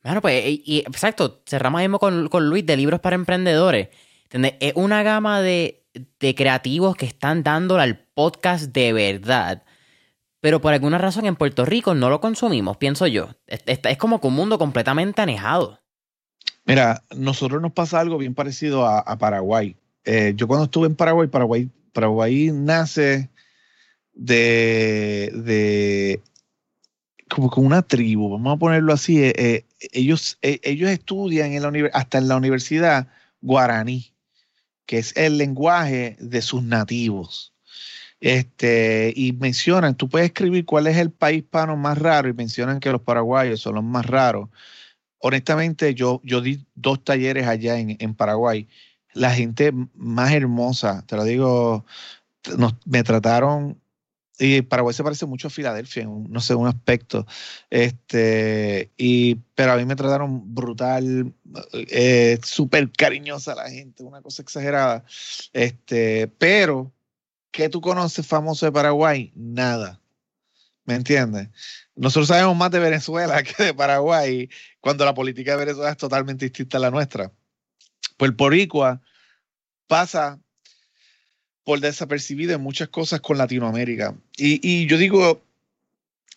Speaker 1: Bueno, pues, y, exacto, cerramos mismo con, con, Luis de Libros para Emprendedores. Es una gama de, de creativos que están dándole al podcast de verdad pero por alguna razón en Puerto Rico no lo consumimos, pienso yo. Es, como que un mundo completamente anejado.
Speaker 2: Mira, nosotros nos pasa algo bien parecido a, Paraguay. Eh, yo cuando estuve en Paraguay, Paraguay, Paraguay nace de, de como con una tribu, vamos a ponerlo así. Eh, eh, ellos, ellos estudian en la hasta en la universidad guaraní, que es el lenguaje de sus nativos. Este, y mencionan, tú puedes escribir cuál es el país hispano más raro y mencionan que los paraguayos son los más raros. Honestamente, yo, yo di dos talleres allá en, en Paraguay. La gente más hermosa, te lo digo, me trataron y Paraguay se parece mucho a Filadelfia, en no sé, un aspecto. Este, y, pero a mí me trataron brutal, eh, súper cariñosa la gente, una cosa exagerada. Este, pero, ¿qué tú conoces famoso de Paraguay? Nada. ¿Me entiendes? Nosotros sabemos más de Venezuela que de Paraguay, cuando la política de Venezuela es totalmente distinta a la nuestra. Pues el Poricua pasa por desapercibido en muchas cosas con Latinoamérica. Y, yo digo,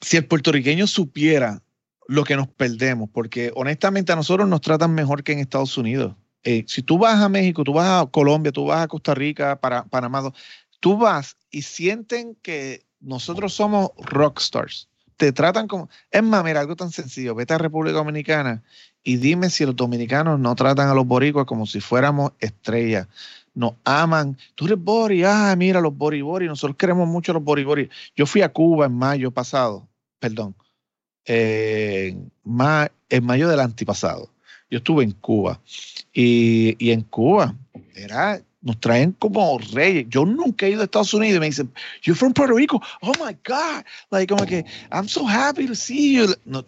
Speaker 2: si el puertorriqueño supiera lo que nos perdemos, porque honestamente a nosotros nos tratan mejor que en Estados Unidos. Eh, si tú vas a México, tú vas a Colombia, tú vas a Costa Rica, para, Panamá, tú vas y sienten que nosotros somos rockstars. Te tratan como... Es más, mira, algo tan sencillo. Vete a República Dominicana y dime si los dominicanos no tratan a los boricuas como si fuéramos estrellas nos aman. Tú eres Bori, ah, mira los Bori Bori, nosotros queremos mucho los Bori Bori. Yo fui a Cuba en mayo pasado, perdón, en mayo del antipasado. Yo estuve en Cuba y, y en Cuba era, nos traen como reyes. Yo nunca he ido a Estados Unidos y me dicen, you're from Puerto Rico. Oh my God. Like, como que, I'm so happy to see you. No,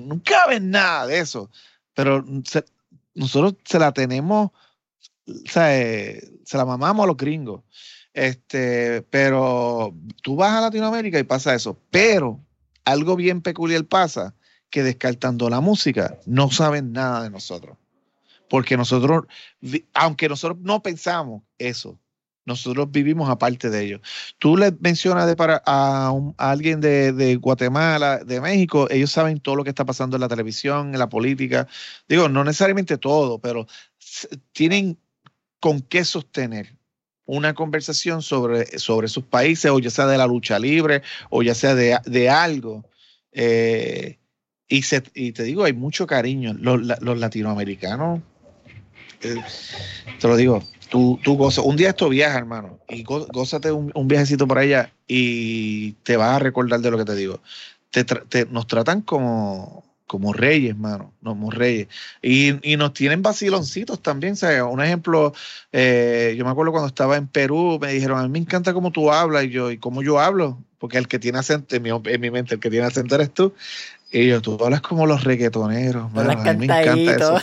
Speaker 2: nunca ves nada de eso. Pero nosotros se la tenemos eh, se la mamamos a los gringos. Este, pero tú vas a Latinoamérica y pasa eso. Pero algo bien peculiar pasa, que descartando la música, no saben nada de nosotros. Porque nosotros, aunque nosotros no pensamos eso, nosotros vivimos aparte de ellos. Tú le mencionas de para a, alguien de, de, Guatemala, de México, ellos saben todo lo que está pasando en la televisión, en la política. Digo, no necesariamente todo, pero tienen con qué sostener una conversación sobre, sobre sus países, o ya sea de la lucha libre, o ya sea de, algo. Eh, y, y, te digo, hay mucho cariño. Los, latinoamericanos, eh, te lo digo, tú, tú gozas. Un día esto viaja, hermano, y gózate un, viajecito por allá y te vas a recordar de lo que te digo. te, nos tratan como, como reyes, mano, como reyes. Y, y nos tienen vaciloncitos también, ¿sabes? Un ejemplo, eh, yo me acuerdo cuando estaba en Perú, me dijeron, a mí me encanta cómo tú hablas, y yo, ¿y cómo yo hablo? Porque el que tiene acento, en mi, en mi mente, el que tiene acento eres tú. Y yo, tú hablas como los reggaetoneros, mano, a mí me encanta eso.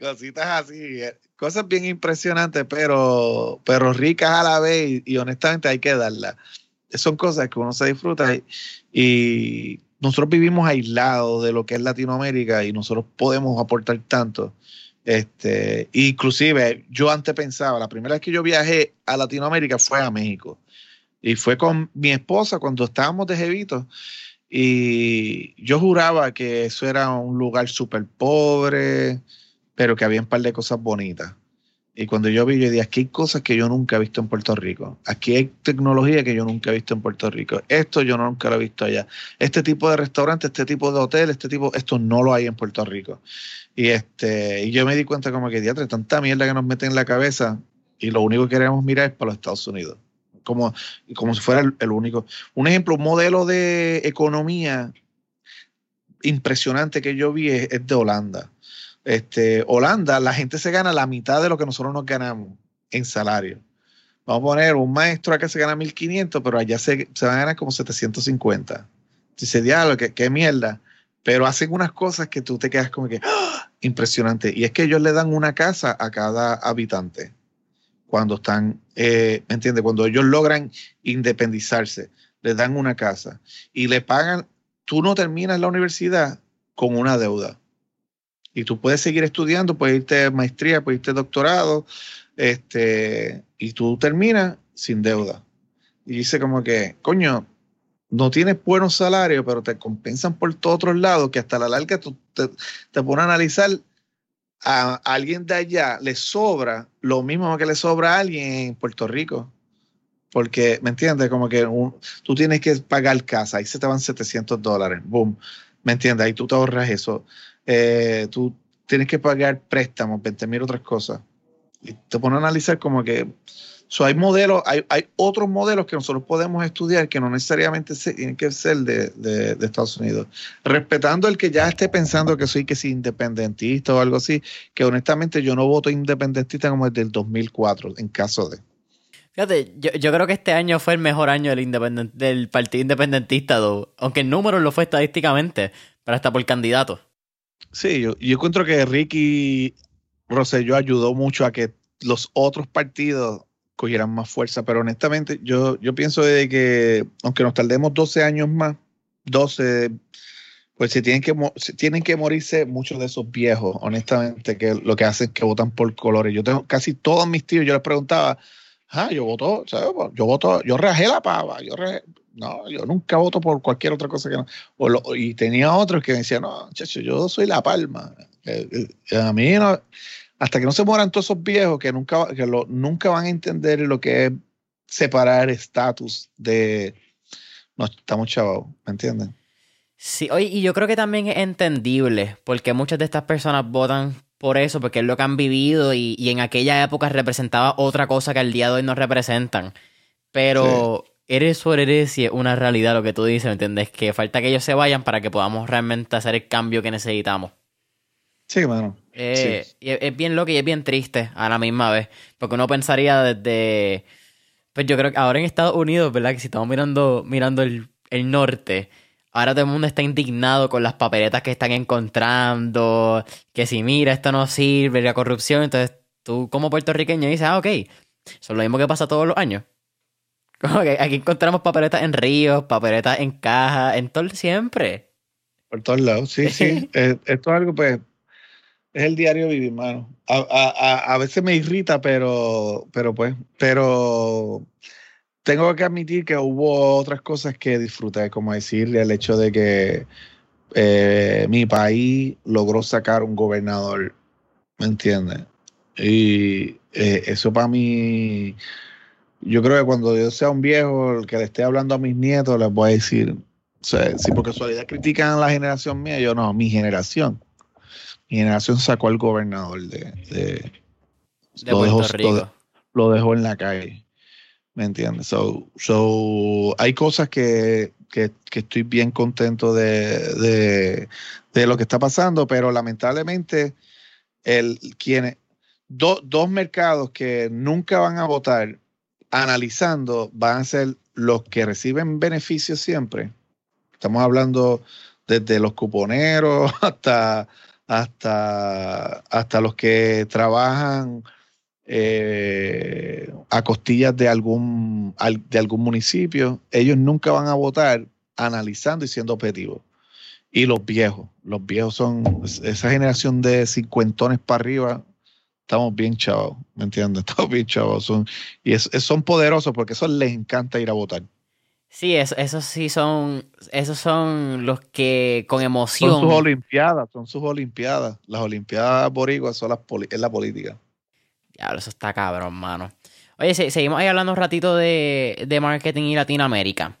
Speaker 2: Cositas así, eh, cosas bien impresionantes, pero, pero ricas a la vez, y, honestamente hay que darlas son cosas que uno se disfruta y, nosotros vivimos aislados de lo que es Latinoamérica y nosotros podemos aportar tanto. Este, inclusive yo antes pensaba, la primera vez que yo viajé a Latinoamérica fue a México y fue con mi esposa cuando estábamos de Jevito y yo juraba que eso era un lugar súper pobre, pero que había un par de cosas bonitas. Y cuando yo vi, yo dije, aquí hay cosas que yo nunca he visto en Puerto Rico. Aquí hay tecnología que yo nunca he visto en Puerto Rico. Esto yo nunca lo he visto allá. Este tipo de restaurante, este tipo de hotel, este tipo, esto no lo hay en Puerto Rico. Y este, y yo me di cuenta como que, diatre, tanta mierda que nos meten en la cabeza y lo único que queremos mirar es para los Estados Unidos. Como, como si fuera el único. Un ejemplo, un modelo de economía impresionante que yo vi es, de Holanda. Este, Holanda, la gente se gana la mitad de lo que nosotros nos ganamos en salario. Vamos a poner un maestro acá se gana 1500, pero allá se, van a ganar como 750. Dice, diablo, qué, qué mierda. Pero hacen unas cosas que tú te quedas como que ¡ah! impresionante. Y es que ellos le dan una casa a cada habitante cuando están, eh, ¿me entiendes? Cuando ellos logran independizarse, les dan una casa y le pagan, tú no terminas la universidad con una deuda. Y tú puedes seguir estudiando, puedes irte a maestría, puedes irte a doctorado, este, y tú terminas sin deuda. Y dice como que, coño, no tienes buenos salarios, pero te compensan por todos otros lados, que hasta la larga tú te, te pones a analizar a alguien de allá le sobra lo mismo que le sobra a alguien en Puerto Rico. Porque, ¿me entiendes? Como que tú tienes que pagar casa, ahí se te van 700 dólares, boom. ¿Me entiendes? Ahí tú te ahorras eso. Eh, tú tienes que pagar préstamos, 20 mil otras cosas. Y te pones a analizar como que hay modelos, hay, hay, otros modelos que nosotros podemos estudiar que no necesariamente tienen que ser de, de, Estados Unidos. Respetando el que ya esté pensando que soy que es independentista o algo así, que honestamente yo no voto independentista como desde el 2004, en caso de.
Speaker 1: Fíjate, yo, creo que este año fue el mejor año del, del Partido Independentista, aunque el número lo fue estadísticamente, pero hasta por candidato.
Speaker 2: Sí, yo, yo encuentro que Ricky Rosselló ayudó mucho a que los otros partidos cogieran más fuerza, pero honestamente yo, yo pienso de que aunque nos tardemos 12 años más, 12, pues se tienen que, se tienen que morirse muchos de esos viejos, honestamente, que lo que hacen es que votan por colores. Yo tengo casi todos mis tíos, yo les preguntaba, ah, yo voto, yo voto, yo rajé la pava, yo no, yo nunca voto por cualquier otra cosa que no. y tenía otros que me decían, no, chacho, yo soy la palma. Eh, eh, a mí no, hasta que no se mueran todos esos viejos que nunca, que lo, nunca van a entender lo que es separar estatus de no estamos chavos, ¿me entienden?
Speaker 1: Sí, oye, y yo creo que también es entendible, porque muchas de estas personas votan por eso, porque es lo que han vivido y, en aquella época representaba otra cosa que al día de hoy no representan. Pero eres o eres y es una realidad lo que tú dices, ¿me entiendes? Que falta que ellos se vayan para que podamos realmente hacer el cambio que necesitamos.
Speaker 2: Sí, bueno.
Speaker 1: Eh, es, bien loco y es bien triste a la misma vez. Porque uno pensaría desde. Pues yo creo que ahora en Estados Unidos, ¿verdad? Que si estamos mirando, mirando el, norte, ahora todo el mundo está indignado con las papeletas que están encontrando. Que si mira, esto no sirve, la corrupción. Entonces tú, como puertorriqueño, dices, ah, ok. Eso es lo mismo que pasa todos los años. Como que aquí encontramos papeletas en ríos, papeletas en cajas, en todo siempre.
Speaker 2: Por todos lados, sí, sí. esto es algo, pues, es el diario vivir, mano. A, a, a, veces me irrita, pero, pero pues, pero tengo que admitir que hubo otras cosas que disfruté, como decirle el hecho de que eh, mi país logró sacar un gobernador, ¿me entiendes? Y eh, eso para mí, yo creo que cuando yo sea un viejo, el que le esté hablando a mis nietos, les voy a decir, o sea, si por casualidad critican a la generación mía, yo no, mi generación mi generación sacó al gobernador de, de,
Speaker 1: lo, dejó,
Speaker 2: Lo, dejó en la calle. ¿Me entiendes? So, so, hay cosas que, que, estoy bien contento de, de, lo que está pasando, pero lamentablemente el, quienes, dos mercados que nunca van a votar analizando van a ser los que reciben beneficios siempre. Estamos hablando desde los cuponeros hasta hasta, hasta los que trabajan eh, a costillas de algún, de algún municipio, ellos nunca van a votar analizando y siendo objetivos. Y los viejos, los viejos son esa generación de cincuentones para arriba, estamos bien chavos, ¿me entiendes? Estamos bien chavos. Son, y son poderosos porque eso les encanta ir a votar.
Speaker 1: Sí, esos sí son, esos son los que con emoción.
Speaker 2: Son sus olimpiadas, son sus olimpiadas. Las olimpiadas boricuas son las es la política.
Speaker 1: Diablo, eso está cabrón, mano. Oye, seguimos ahí hablando un ratito de, de marketing y Latinoamérica.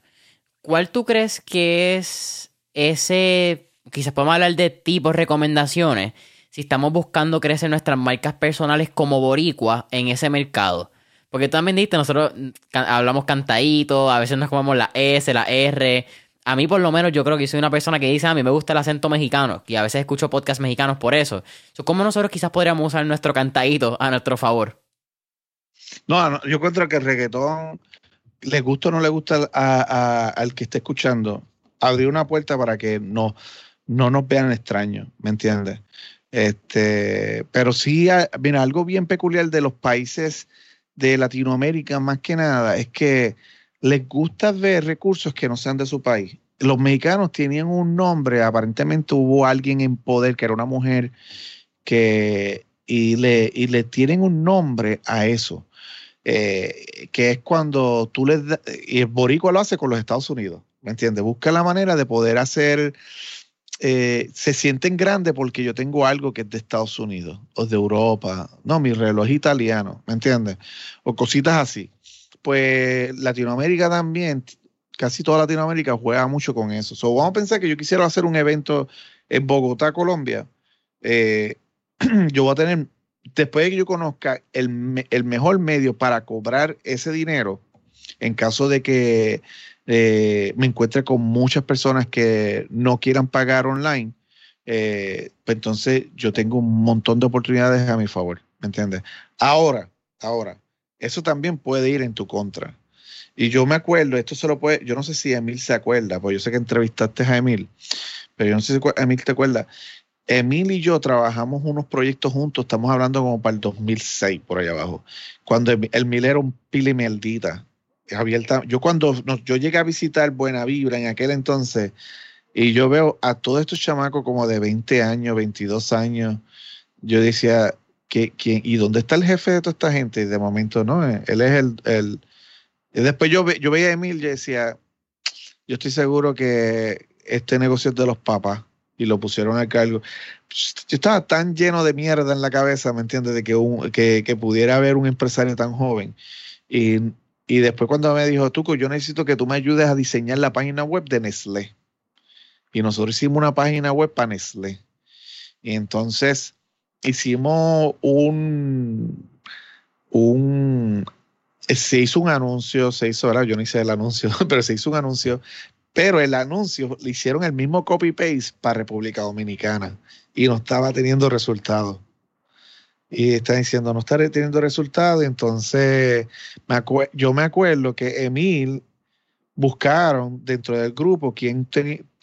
Speaker 1: ¿Cuál tú crees que es ese, quizás podemos hablar de tipos, recomendaciones, si estamos buscando crecer nuestras marcas personales como boricua en ese mercado? Porque tú también dijiste, nosotros hablamos cantadito, a veces nos comemos la S, la R. A mí, por lo menos, yo creo que soy una persona que dice, a mí me gusta el acento mexicano, y a veces escucho podcasts mexicanos por eso. ¿Cómo nosotros quizás podríamos usar nuestro cantadito a nuestro favor?
Speaker 2: No, yo encuentro que el reggaetón, le gusta o no le gusta al que esté escuchando, abrir una puerta para que no, no nos vean extraños, ¿me entiendes? Este, pero sí, mira, algo bien peculiar de los países de Latinoamérica más que nada es que les gusta ver recursos que no sean de su país. Los mexicanos tenían un nombre, aparentemente hubo alguien en poder que era una mujer que y le, y le tienen un nombre a eso, eh, que es cuando tú les y el boricua lo hace con los Estados Unidos, ¿me entiendes? Busca la manera de poder hacer eh, se sienten grandes porque yo tengo algo que es de Estados Unidos o de Europa. No, mi reloj italiano, ¿me entiendes? O cositas así. Pues Latinoamérica también, casi toda Latinoamérica juega mucho con eso. So, vamos a pensar que yo quisiera hacer un evento en Bogotá, Colombia. Eh, yo voy a tener, después de que yo conozca el, el mejor medio para cobrar ese dinero, en caso de que eh, me encuentre con muchas personas que no quieran pagar online, eh, pues entonces yo tengo un montón de oportunidades a mi favor, ¿me entiendes? Ahora, ahora, Eso también puede ir en tu contra. Y yo me acuerdo, esto se lo puede, yo no sé si Emil se acuerda, pues yo sé que entrevistaste a Emil, pero yo no sé si Emil te acuerda. Emil y yo trabajamos unos proyectos juntos, estamos hablando como para el 2006, por allá abajo, cuando Emil era un pili meldita, abierta. Yo cuando yo llegué a visitar Buena Vibra en aquel entonces, y yo veo a todos estos chamacos como de 20 años, 22 años, yo decía, ¿qué, quién, ¿y dónde está el jefe de toda esta gente? Y de momento no, eh, él es el... el y después yo, yo veía a Emil y decía, yo estoy seguro que este negocio es de los papás y lo pusieron a cargo. Yo estaba tan lleno de mierda en la cabeza, ¿me entiendes? De que, un, que, que pudiera haber un empresario tan joven. Y, y después cuando me dijo, Tuco, yo necesito que tú me ayudes a diseñar la página web de Nestlé. Y nosotros hicimos una página web para Nestlé. Y entonces hicimos un, un, se hizo un anuncio, se hizo, ¿verdad? yo no hice el anuncio, pero se hizo un anuncio, pero el anuncio le hicieron el mismo copy-paste para República Dominicana y no estaba teniendo resultados. Y está diciendo, no estaré teniendo resultados. Entonces, me yo me acuerdo que Emil buscaron dentro del grupo quién,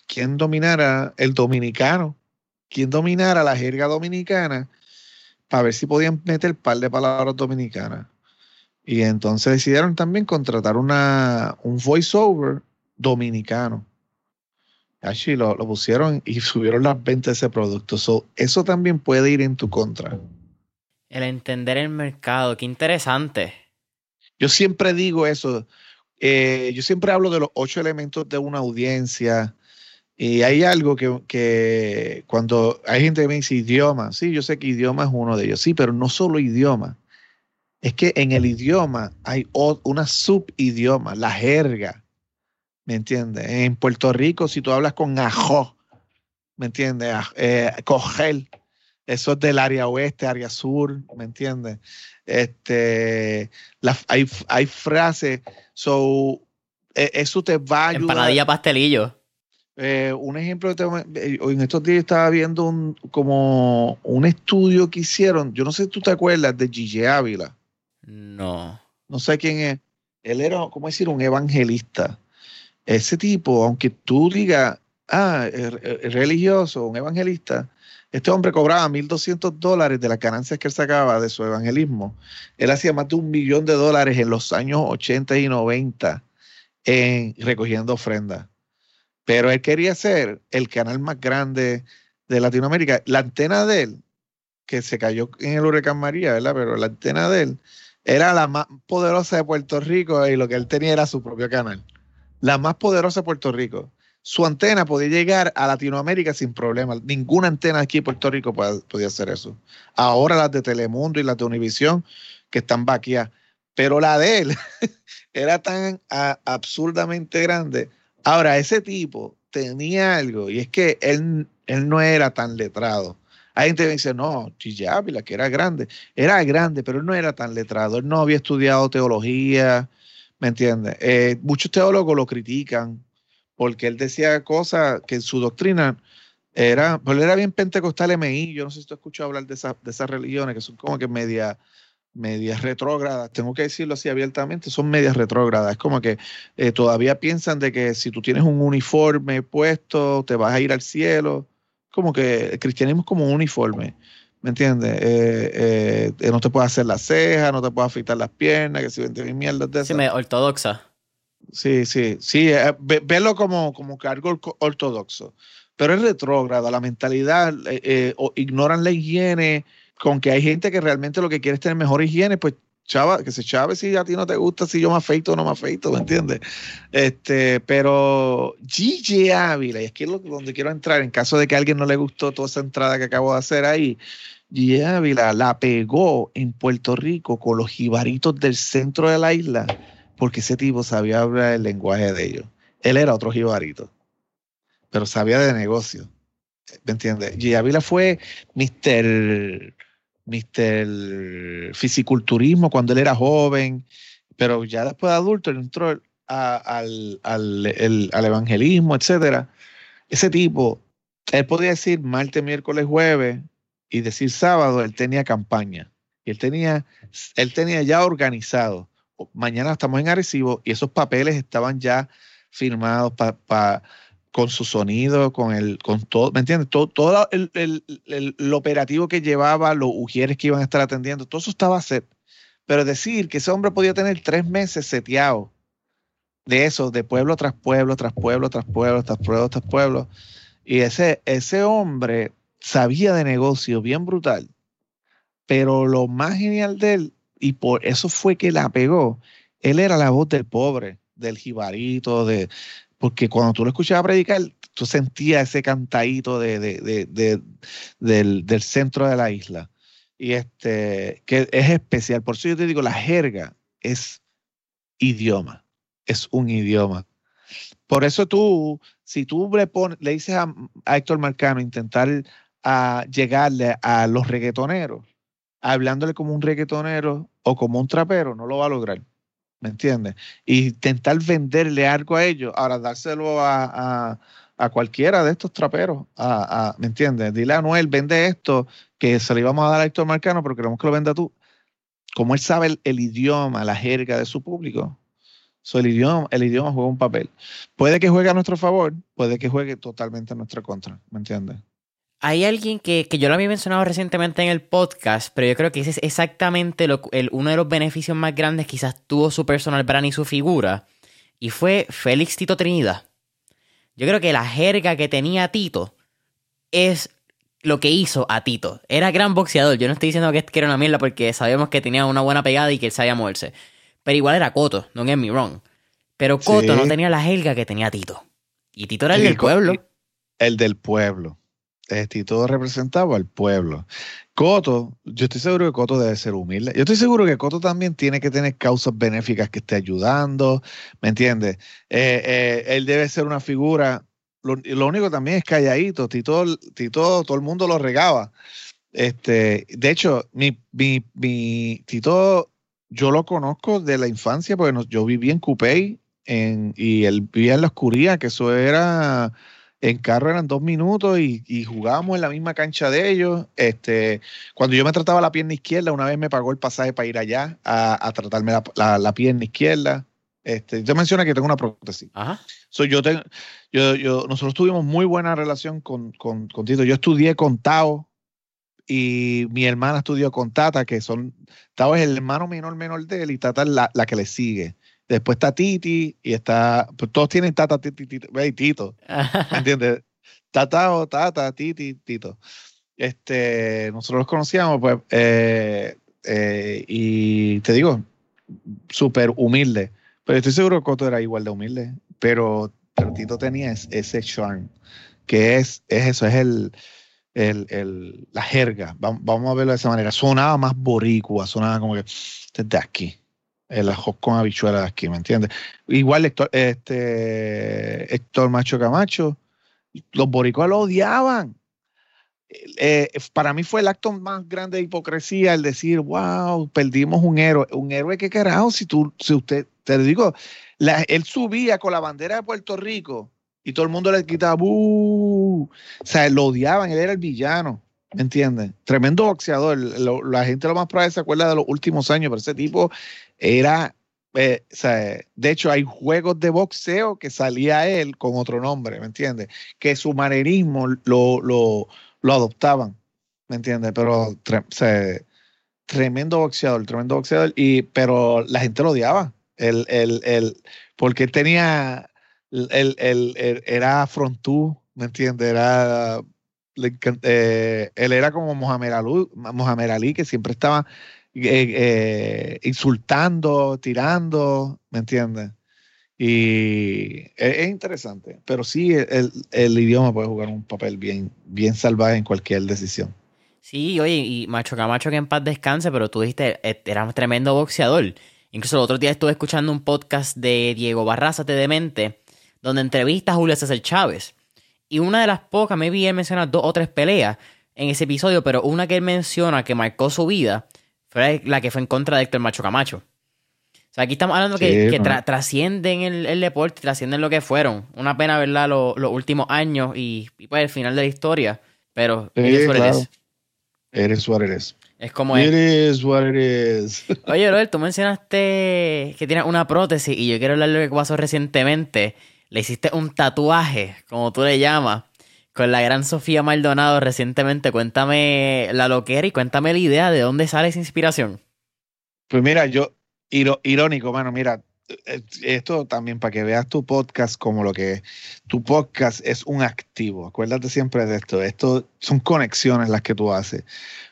Speaker 2: quién dominara el dominicano, quién dominara la jerga dominicana, para ver si podían meter par de palabras dominicanas. Y entonces decidieron también contratar una, un voiceover dominicano. Así lo, lo, pusieron y subieron las ventas de ese producto. eso también puede ir en tu contra.
Speaker 1: El entender el mercado, qué interesante.
Speaker 2: Yo siempre digo eso. Eh, yo siempre hablo de los ocho elementos de una audiencia. Y hay algo que, que, cuando hay gente que me dice idioma, sí, yo sé que idioma es uno de ellos, sí, pero no solo idioma. Es que en el idioma hay una subidioma, la jerga. ¿Me entiendes? En Puerto Rico, si tú hablas con ajo, ¿me entiendes? Eh, cogel, eso es del área oeste, área sur, ¿me entiendes? Este, hay, hay frases, so, e, eso te va a ayudar.
Speaker 1: Empanadilla pastelillo.
Speaker 2: Eh, un ejemplo, eh, en estos días estaba viendo un, como un estudio que hicieron, yo no sé si tú te acuerdas de Gigi Ávila.
Speaker 1: No.
Speaker 2: No sé quién es. Él era, ¿cómo decir? Un evangelista ese tipo, aunque tú digas, ah, es, religioso, un evangelista, este hombre cobraba 1.200 dólares de las ganancias que él sacaba de su evangelismo. Él hacía más de un millón de dólares en los años 80 y 90 en recogiendo ofrendas. Pero él quería ser el canal más grande de Latinoamérica. La antena de él, que se cayó en el huracán María, ¿verdad? Pero la antena de él era la más poderosa de Puerto Rico y lo que él tenía era su propio canal la más poderosa de Puerto Rico. Su antena podía llegar a Latinoamérica sin problema. Ninguna antena aquí en Puerto Rico podía hacer eso. Ahora las de Telemundo y las de Univisión que están vaqueadas. Pero la de él era tan absurdamente grande. Ahora, ese tipo tenía algo y es que él, él no era tan letrado. Hay gente que dice, no, Chillávila, que era grande. Era grande, pero él no era tan letrado. Él no había estudiado teología, ¿Me entiendes? Eh, muchos teólogos lo critican porque él decía cosas que en su doctrina era, pues él era bien pentecostal MI. Yo no sé si tú has escuchado hablar de, de esas religiones que son como que media medias retrógradas, tengo que decirlo así abiertamente, son medias retrógradas. Es como que eh, todavía piensan de que si tú tienes un uniforme puesto, te vas a ir al cielo. Como que el cristianismo es como un uniforme. ¿Me entiendes? Eh, eh, no te puedes hacer la ceja, no te puedes afeitar las piernas, que si vende mierdas de eso.
Speaker 1: Sí, me ortodoxa.
Speaker 2: Sí, sí, sí. Eh, verlo como, como que algo ortodoxo. Pero es retrógrado, la mentalidad, o ignoran la higiene, con que hay gente que realmente lo que quiere es tener mejor higiene, pues chava, que se chave si a ti no te gusta, si yo me afeito o no me afeito, ¿me entiendes? Este, pero Gigi Ávila, y aquí es donde quiero entrar, en caso de que a alguien no le gustó toda esa entrada que acabo de hacer ahí, Gigi Ávila la pegó en Puerto Rico con los jibaritos del centro de la isla, porque ese tipo sabía hablar el lenguaje de ellos. Él era otro jibarito, pero sabía de negocio. ¿Me entiendes? Gigi Ávila fue Mr. Mr. Fisiculturismo cuando él era joven, pero ya después de adulto entró al, evangelismo, etcétera. Ese tipo, él podía decir martes, miércoles, jueves y decir sábado, él tenía campaña. Y él tenía, él tenía ya organizado. Mañana estamos en Arecibo y esos papeles estaban ya firmados para con su sonido, con el, con todo, ¿me entiendes? Todo, todo el, el, operativo que llevaba, los ujieres que iban a estar atendiendo, todo eso estaba set. Pero decir que ese hombre podía tener tres meses seteado de eso, de pueblo tras pueblo, tras pueblo, tras pueblo, tras pueblo, tras pueblo. Y ese, ese hombre sabía de negocio bien brutal. Pero lo más genial de él, y por eso fue que la pegó, él era la voz del pobre, del jibarito, de, porque cuando tú lo escuchabas predicar, tú sentías ese cantadito de, del, del, centro de la isla. Y este, que es especial. Por eso yo te digo, la jerga es idioma, es un idioma. Por eso tú, si tú le, le dices a, Héctor Marcano intentar a llegarle a los reggaetoneros, hablándole como un reggaetonero o como un trapero, no lo va a lograr. ¿Me entiendes? Y intentar venderle algo a ellos, ahora dárselo a, cualquiera de estos traperos, a, ¿me entiendes? Dile a Noel, vende esto, que se lo íbamos a dar a Héctor Marcano, pero queremos que lo venda tú. Como él sabe el, idioma, la jerga de su público, el, idioma, el idioma juega un papel. Puede que juegue a nuestro favor, puede que juegue totalmente a nuestra contra, ¿me entiendes?
Speaker 1: Hay alguien que, yo lo había mencionado recientemente en el podcast, pero yo creo que ese es exactamente lo, el, uno de los beneficios más grandes quizás tuvo su personal brand y su figura, y fue Félix Tito Trinidad. Yo creo que la jerga que tenía Tito es lo que hizo a Tito. Era gran boxeador, yo no estoy diciendo que, era una mierda porque sabemos que tenía una buena pegada y que él sabía moverse. Pero igual era Coto, no get me wrong. Pero Coto no tenía la jerga que tenía Tito. Y Tito era el del pueblo.
Speaker 2: El del pueblo. Tito representaba al pueblo. Coto, yo estoy seguro que Coto debe ser humilde. Yo estoy seguro que Coto también tiene que tener causas benéficas que esté ayudando, ¿me entiendes? Eh, eh, él debe ser una figura. Lo, lo, único también es calladito. Tito, Tito, todo el mundo lo regaba. Este, de hecho, mi, mi, mi Tito, yo lo conozco de la infancia porque yo viví en Cupey en, y él vivía en la oscuridad, que eso era en carro eran dos minutos y, jugábamos en la misma cancha de ellos. Este, cuando yo me trataba la pierna izquierda, una vez me pagó el pasaje para ir allá a, tratarme la, pierna izquierda. Este, yo menciona que tengo una prótesis. Ajá. yo tengo, yo, yo, nosotros tuvimos muy buena relación con, con, Tito. Yo estudié con Tao y mi hermana estudió con Tata, que son, Tao es el hermano menor menor de él y Tata es la, la que le sigue. Después está Titi y está. Pues todos tienen Tata, Titi, Tito. Tito. ¿Me entiendes? Tata o Tata, Titi, Tito. Este, nosotros los conocíamos, pues. Eh, eh, y te digo, súper humilde. Pero estoy seguro que Coto era igual de humilde. Pero, Tito tenía ese charm. Que es, es eso, es el. El, el, la jerga, vamos, a verlo de esa manera. Sonaba más boricua, sonaba como que desde aquí el ajo con habichuelas aquí, ¿me entiendes? Igual Héctor, este, Héctor Macho Camacho, los boricuas lo odiaban. Eh, para mí fue el acto más grande de hipocresía el decir, wow, perdimos un héroe. Un héroe que carajo, si tú, si usted, te digo, él subía con la bandera de Puerto Rico y todo el mundo le quitaba, o sea, lo odiaban, él era el villano. ¿Me entiendes? Tremendo boxeador. la gente lo más probable se acuerda de los últimos años, pero ese tipo era, eh, de hecho hay juegos de boxeo que salía él con otro nombre, ¿me entiendes? Que su manerismo lo, lo, lo adoptaban, ¿me entiendes? Pero tremendo boxeador, tremendo boxeador, y, pero la gente lo odiaba, el, el, el, porque él tenía, el, el, era frontú, ¿me entiendes? Era... Eh, él era como Mohamed Ali, Mohamed Ali, que siempre estaba eh, eh, insultando, tirando, ¿me entiendes? Y es, interesante, pero sí el, idioma puede jugar un papel bien, bien salvaje en cualquier decisión.
Speaker 1: Sí, oye, y Macho Camacho que en paz descanse, pero tú dijiste, eh, era un tremendo boxeador. Incluso el otro día estuve escuchando un podcast de Diego Barraza, de Demente, donde entrevista a Julio César Chávez. Y una de las pocas, vi él menciona dos o tres peleas en ese episodio, pero una que él menciona que marcó su vida fue la que fue en contra de Héctor Macho Camacho. O sea, aquí estamos hablando que, trascienden el, deporte, trascienden lo que fueron. Una pena, ¿verdad? los últimos años y, pues el final de la historia. Pero
Speaker 2: eres claro. Eres Suárez.
Speaker 1: Es como
Speaker 2: It is what it is.
Speaker 1: Oye, Robert, tú mencionaste que tienes una prótesis y yo quiero hablar de lo que pasó recientemente. Le hiciste un tatuaje, como tú le llamas, con la gran Sofía Maldonado recientemente. Cuéntame la loquera y cuéntame la idea de dónde sale esa inspiración.
Speaker 2: Pues mira, yo, irónico, mano, mira, eh, esto también para que veas tu podcast como lo que. Tu podcast es un activo. Acuérdate siempre de esto. Esto son conexiones las que tú haces.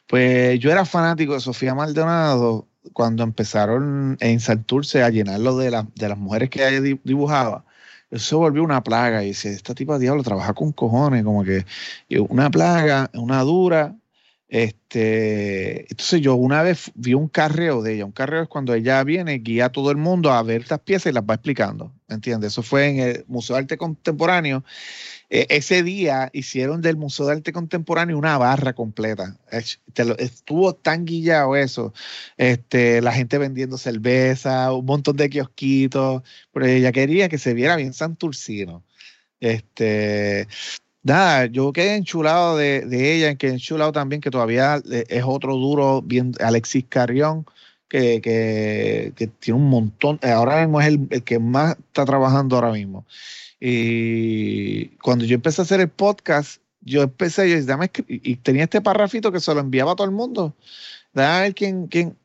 Speaker 2: Pues yo era fanático de Sofía Maldonado cuando empezaron en Santurce a llenarlo de, de las mujeres que ella dibujaba. Eso volvió una plaga y dice, esta tipa diablo trabaja con cojones, como que una plaga, una dura. Este, entonces yo una vez vi un carreo de ella. Un carreo es cuando ella viene, guía a todo el mundo a ver estas piezas y las va explicando. ¿Entiendes? Eso fue en el Museo de Arte Contemporáneo e, ese día hicieron del Museo de Arte Contemporáneo una barra completa. Estuvo tan guillado eso. Este, la gente vendiendo cerveza, un montón de kiosquitos, pero ella quería que se viera bien santurcino. Este, nada, yo quedé enchulado de, de ella, quedé enchulado también que todavía eh, es otro duro, bien Alexis Carrión. Que, tiene un montón, ahora mismo es el que más está trabajando ahora mismo. Y cuando yo empecé a hacer el podcast, yo empecé yo, dame, y tenía este parrafito que se lo enviaba a todo el mundo. Dame a ver quién, quién.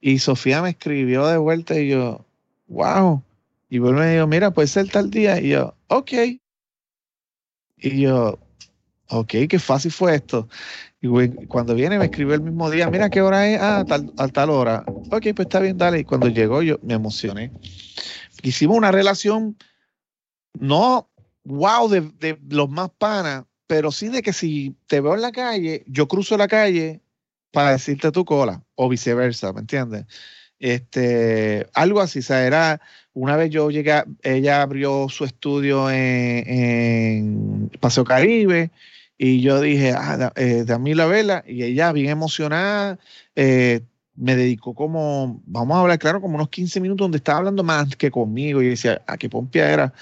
Speaker 2: Y Sofía me escribió de vuelta y yo, wow. Y vuelve me dijo, mira, puede ser tal día. Y yo, ok. Y yo, ok, qué fácil fue esto. Y cuando viene me escribe el mismo día, mira qué hora es, ah, tal, a tal hora. Ok, pues está bien, dale. Y cuando llegó yo me emocioné. Hicimos una relación no wow de, los más panas, pero sí de que si te veo en la calle, yo cruzo la calle para decirte tu cola, o viceversa, ¿me entiendes? Este, algo así, o era, una vez yo llegué, ella abrió su estudio en, Paseo Caribe, y yo dije, ah, eh, dame la vela, y ella bien emocionada, eh, me dedicó como, vamos a hablar claro, como unos 15 minutos donde estaba hablando más que conmigo, y decía, ah, qué pompia era.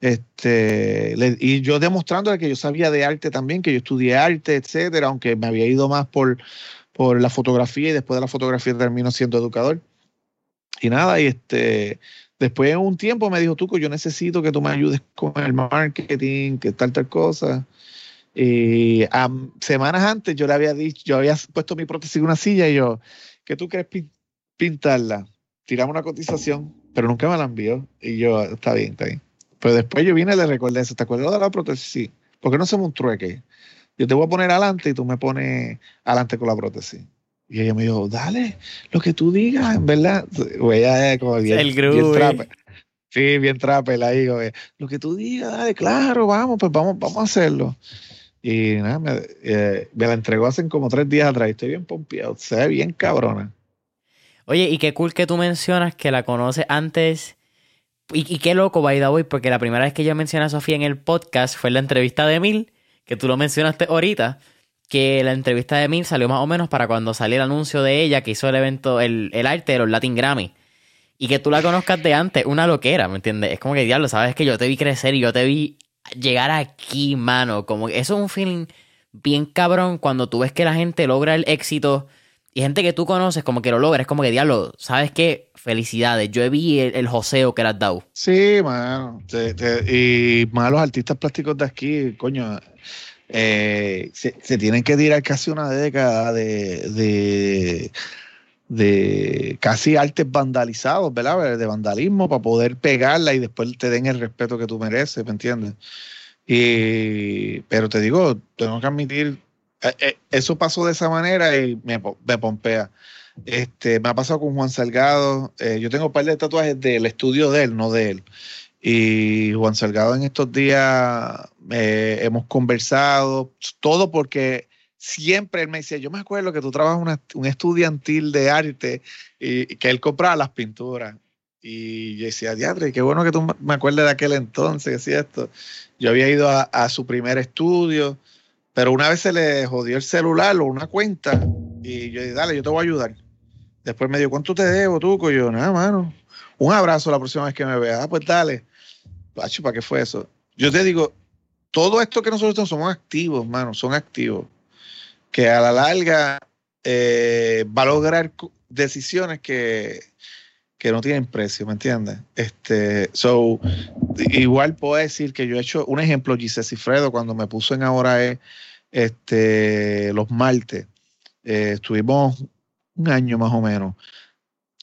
Speaker 2: Este, y yo demostrándole que yo sabía de arte también, que yo estudié arte, etcétera, aunque me había ido más por, por la fotografía y después de la fotografía termino siendo educador. Y nada, y este, después de un tiempo me dijo, Tuco, yo necesito que tú me ayudes con el marketing, que tal, tal cosa. Y semanas antes yo le había dicho, yo había puesto mi prótesis en una silla y yo, ¿qué tú quieres pintarla? Tiramos una cotización, pero nunca me la envió. Y yo, está bien, está bien. Pero después yo vine y le recordé eso. ¿Te acuerdas de la prótesis? Sí. ¿Por qué no hacemos un trueque? Yo te voy a poner adelante y tú me pones adelante con la prótesis. Y ella me dijo, dale, lo que tú digas, en verdad. O ella es como bien,
Speaker 1: el bien trape.
Speaker 2: Sí, bien trape, ahí. Lo que tú digas, dale, claro, vamos, pues vamos, vamos a hacerlo. Y nada, me, eh, me la entregó hace como tres días atrás. Estoy bien pompeado. Se ve bien cabrona.
Speaker 1: Oye, y qué cool que tú mencionas que la conoces antes y, qué loco, by the way, porque la primera vez que yo mencioné a Sofía en el podcast fue en la entrevista de Mil, que tú lo mencionaste ahorita, que la entrevista de Mil salió más o menos para cuando salió el anuncio de ella que hizo el evento, el, el arte de los Latin Grammy. Y que tú la conozcas de antes, una loquera, ¿me entiendes? Es como que, diablo, sabes que yo te vi crecer y yo te vi llegar aquí, mano. Como eso es un feeling bien cabrón cuando tú ves que la gente logra el éxito y gente que tú conoces como que lo logra, es como que diablo, ¿sabes qué? Felicidades, yo vi el, el joseo que le has dado.
Speaker 2: Sí, mano. y más los artistas plásticos de aquí, coño, eh, se, tienen que tirar casi una década de, de, casi artes vandalizados, ¿verdad? De vandalismo para poder pegarla y después te den el respeto que tú mereces, ¿me entiendes? Y, pero te digo, tengo que admitir eh, eh, eso pasó de esa manera y me, pompea. Este, me ha pasado con Juan Salgado. Eh, yo tengo un par de tatuajes del estudio de él, no de él. Y Juan Salgado en estos días hemos conversado, todo porque siempre él me decía, yo me acuerdo que tú trabajas un estudiantil de arte y, que él compraba las pinturas. Y yo decía, diadre, qué bueno que tú me acuerdes de aquel entonces, esto. Yo había ido a su primer estudio pero una vez se le jodió el celular o una cuenta y yo dije, dale, yo te voy a ayudar. Después me dijo, ¿cuánto te debo, tú? Y yo, nada, mano. Un abrazo la próxima vez que me vea. Ah, pues dale. Pacho, ¿para qué fue eso? Yo te digo, todo esto que nosotros somos activos, mano, son activos. Que a la larga eh, va a lograr decisiones que, no tienen precio, ¿me entiendes? Este, so, igual puedo decir que yo he hecho un ejemplo, Giselle Cifredo, cuando me puso en ahora es este, los martes, eh, estuvimos un año más o menos.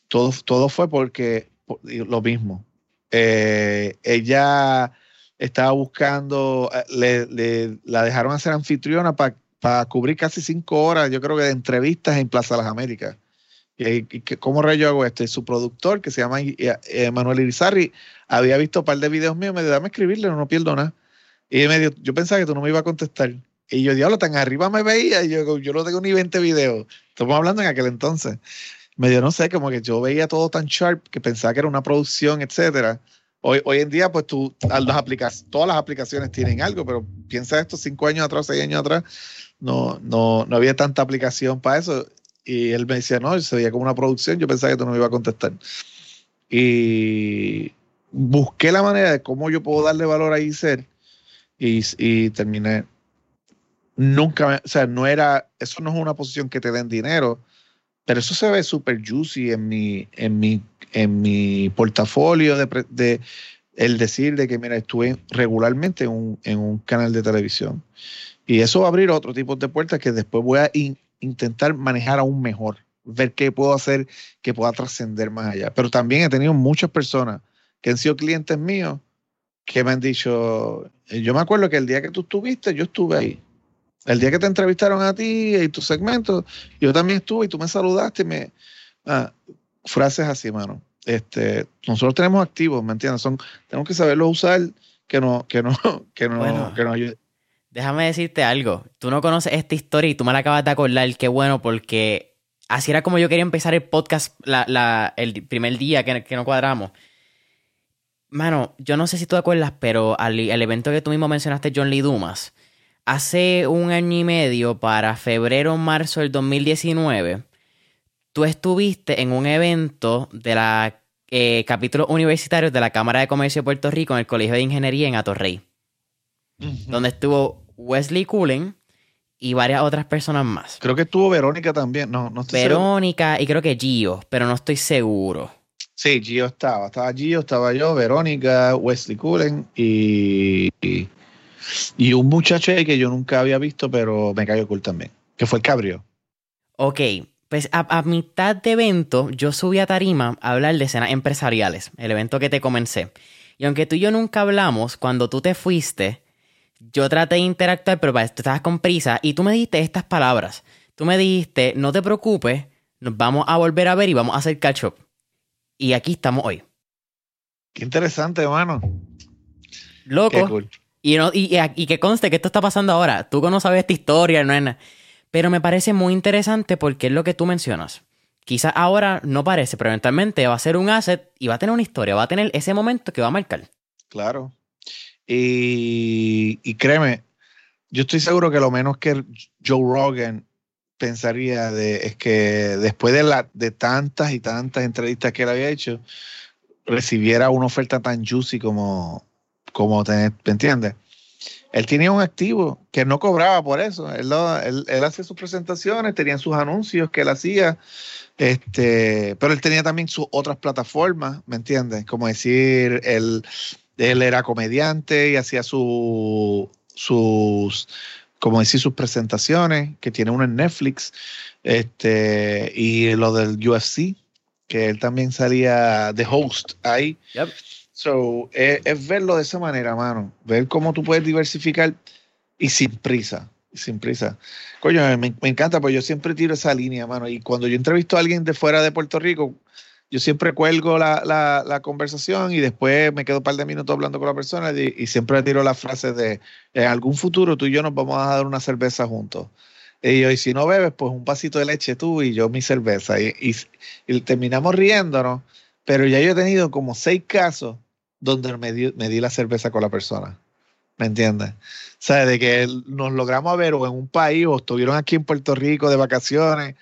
Speaker 2: Todo, todo fue porque lo mismo. Eh, ella estaba buscando, le, la dejaron hacer anfitriona para para cubrir casi cinco horas, yo creo que de entrevistas en Plaza Las Américas. ¿Cómo rayo hago esto? Y su productor, que se llama eh, Manuel Irizarri, había visto un par de videos míos, me dijo, dame escribirle, no, no pierdo nada. Y me dijo, yo pensaba que tú no me ibas a contestar. Y yo, diablo, tan arriba me veía, y yo, yo no tengo ni 20 videos. Estamos hablando en aquel entonces. Me dio, no sé, como que yo veía todo tan sharp que pensaba que era una producción, etcétera. Hoy, hoy en día, pues tú, las aplicas, todas las aplicaciones tienen algo, pero piensa esto cinco años atrás, seis años atrás, no, no, no había tanta aplicación para eso. Y él me decía, no, se veía como una producción, yo pensaba que tú no me ibas a contestar. Y busqué la manera de cómo yo puedo darle valor a ser y, y terminé. Nunca, o sea, no era, eso no es una posición que te den dinero, pero eso se ve súper juicy en mi, en mi, en mi portafolio de, de, el decir de que, mira, estuve regularmente en un, en un canal de televisión. Y eso va a abrir otro tipo de puertas que después voy a intentar manejar aún mejor, ver qué puedo hacer que pueda trascender más allá. Pero también he tenido muchas personas que han sido clientes míos que me han dicho, eh, yo me acuerdo que el día que tú estuviste, yo estuve ahí. El día que te entrevistaron a ti y tu segmento, yo también estuve y tú me saludaste y me... Ah, frases así, mano. Este, nosotros tenemos activos, ¿me entiendes? Son, tenemos que saberlos usar que no, que no, que no, que nos ayude.
Speaker 1: Déjame decirte algo. Tú no conoces esta historia y tú me la acabas de acordar. Qué bueno, porque así era como yo quería empezar el podcast el primer día que, que no cuadramos. Mano, yo no sé si tú te acuerdas, pero al, evento que tú mismo mencionaste, John Lee Dumas, hace un año y medio, para febrero o marzo del 2019, tú estuviste en un evento de la eh, capítulo universitario de la Cámara de Comercio de Puerto Rico en el Colegio de Ingeniería en Atorrey donde estuvo Wesley Cullen y varias otras personas más.
Speaker 2: Creo que estuvo Verónica también, no, no
Speaker 1: estoy Verónica y creo que Gio, pero no estoy seguro.
Speaker 2: Sí, Gio estaba, estaba Gio, estaba yo, Verónica, Wesley Cullen y, y, un muchacho que yo nunca había visto, pero me cayó cool también, que fue el Cabrio.
Speaker 1: Ok, pues a, a, mitad de evento yo subí a Tarima a hablar de escenas empresariales, el evento que te comencé. Y aunque tú y yo nunca hablamos, cuando tú te fuiste, yo traté de interactuar, pero tú estabas con prisa y tú me dijiste estas palabras. Tú me dijiste, no te preocupes, nos vamos a volver a ver y vamos a hacer catch up. Y aquí estamos hoy.
Speaker 2: Qué interesante, hermano.
Speaker 1: Loco. Y, no, y, y, que conste que esto está pasando ahora. Tú no sabes esta historia, no es nada. Pero me parece muy interesante porque es lo que tú mencionas. Quizás ahora no parece, pero eventualmente va a ser un asset y va a tener una historia, va a tener ese momento que va a marcar.
Speaker 2: Claro. Y, créeme, yo estoy seguro que lo menos que Joe Rogan pensaría de, es que después de, la, de tantas y tantas entrevistas que él había hecho, recibiera una oferta tan juicy como, como tener, ¿me entiendes? Él tenía un activo que no cobraba por eso. Él, él, hacía sus presentaciones, tenía sus anuncios que él hacía, este, pero él tenía también sus otras plataformas, ¿me entiendes? Como decir, el, él era comediante y hacía su, sus, como decir, sus presentaciones, que tiene uno en Netflix, este, y lo del UFC, que él también salía de host ahí. So, es, verlo de esa manera, mano. Ver cómo tú puedes diversificar y sin prisa. Sin prisa. Coño, me, me encanta, porque yo siempre tiro esa línea, mano. Y cuando yo entrevisto a alguien de fuera de Puerto Rico, yo siempre cuelgo la, la, conversación y después me quedo un par de minutos hablando con la persona y, siempre tiro la frase de en algún futuro tú y yo nos vamos a dar una cerveza juntos. Y yo, y si no bebes, pues un pasito de leche tú y yo mi cerveza. Y, y, terminamos riéndonos, pero ya yo he tenido como seis casos donde me di, me di la cerveza con la persona. ¿Me entiendes? O sea, de que nos logramos ver o en un país o estuvieron aquí en Puerto Rico de vacaciones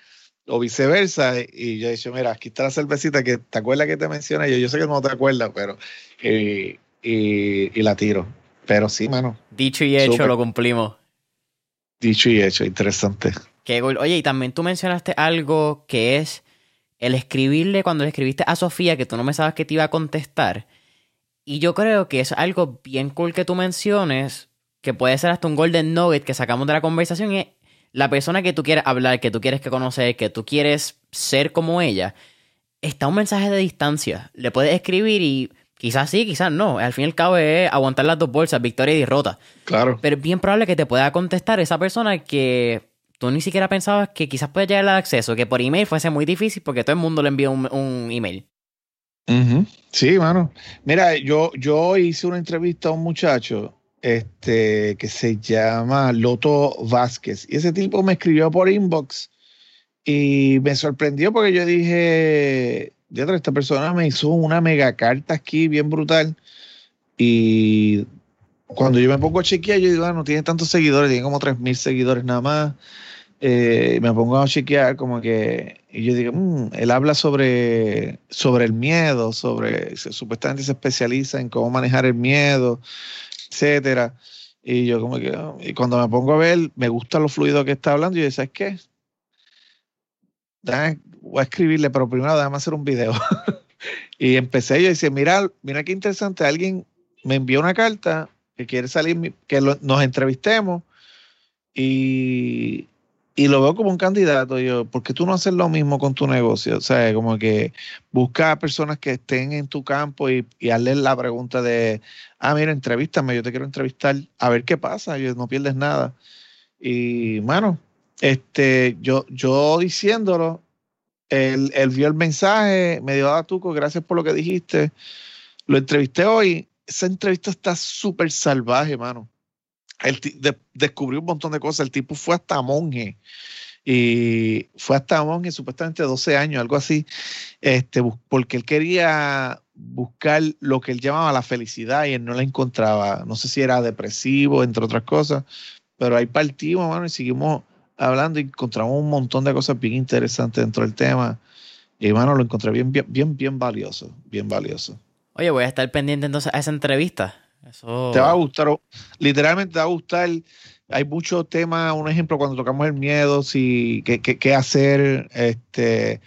Speaker 2: o viceversa. Y yo he dicho, mira, aquí está la cervecita que te acuerdas que te menciona. Yo, yo sé que no te acuerdas, pero. Y, y, la tiro. Pero sí, mano.
Speaker 1: Dicho y hecho, lo cumplimos.
Speaker 2: Dicho y hecho, interesante.
Speaker 1: Qué gol. Oye, y también tú mencionaste algo que es el escribirle cuando le escribiste a Sofía que tú no me sabes que te iba a contestar. Y yo creo que es algo bien cool que tú menciones, que puede ser hasta un golden nugget que sacamos de la conversación, es la persona que tú quieres hablar, que tú quieres que conocer, que tú quieres ser como ella, está un mensaje de distancia. Le puedes escribir y quizás sí, quizás no. Al fin y al cabo es aguantar las dos bolsas, victoria y derrota.
Speaker 2: Claro.
Speaker 1: Pero es bien probable que te pueda contestar esa persona que tú ni siquiera pensabas que quizás puede llegar al acceso, que por email fuese muy difícil porque todo el mundo le envía un, email.
Speaker 2: Sí, mano. Mira, yo, yo hice una entrevista a un muchacho este, que se llama Loto Vázquez y ese tipo me escribió por inbox y me sorprendió porque yo dije, esta persona me hizo una mega carta aquí bien brutal y cuando yo me pongo a chequear, yo digo, ah, no tiene tantos seguidores, tiene como 3.000 seguidores nada más. Eh, me pongo a chequear como que, y yo digo, mm, él habla sobre, sobre el miedo, sobre, supuestamente se especializa en cómo manejar el miedo, etcétera. Y yo como que, y cuando me pongo a ver, me gusta lo fluido que está hablando, y yo, ¿sabes qué? voy a escribirle, pero primero déjame hacer un video. y empecé, yo decía, mira, mira qué interesante, alguien me envió una carta que quiere salir, que nos entrevistemos y, y, lo veo como un candidato. Yo, ¿por qué tú no haces lo mismo con tu negocio? O sea, como que busca a personas que estén en tu campo y, y hazles la pregunta de, ah, mira, entrevístame, yo te quiero entrevistar, a ver qué pasa, yo, no pierdes nada. Y, bueno, este, yo, yo diciéndolo, él, él vio el mensaje, me dio a Tuco, gracias por lo que dijiste. Lo entrevisté hoy esa entrevista está súper salvaje, mano. Él descubrió un montón de cosas. El tipo fue hasta monje. Y fue hasta monje, supuestamente 12 años, algo así, este, porque él quería buscar lo que él llamaba la felicidad y él no la encontraba. No sé si era depresivo, entre otras cosas, pero ahí partimos, mano, y seguimos hablando y encontramos un montón de cosas bien interesantes dentro del tema. Y, mano, lo encontré bien, bien, bien, bien valioso, bien valioso.
Speaker 1: Oye, voy a estar pendiente entonces a esa entrevista. Eso...
Speaker 2: Te va a gustar, literalmente te va a gustar. Hay muchos temas, un ejemplo, cuando tocamos el miedo, si, qué, qué, hacer, este,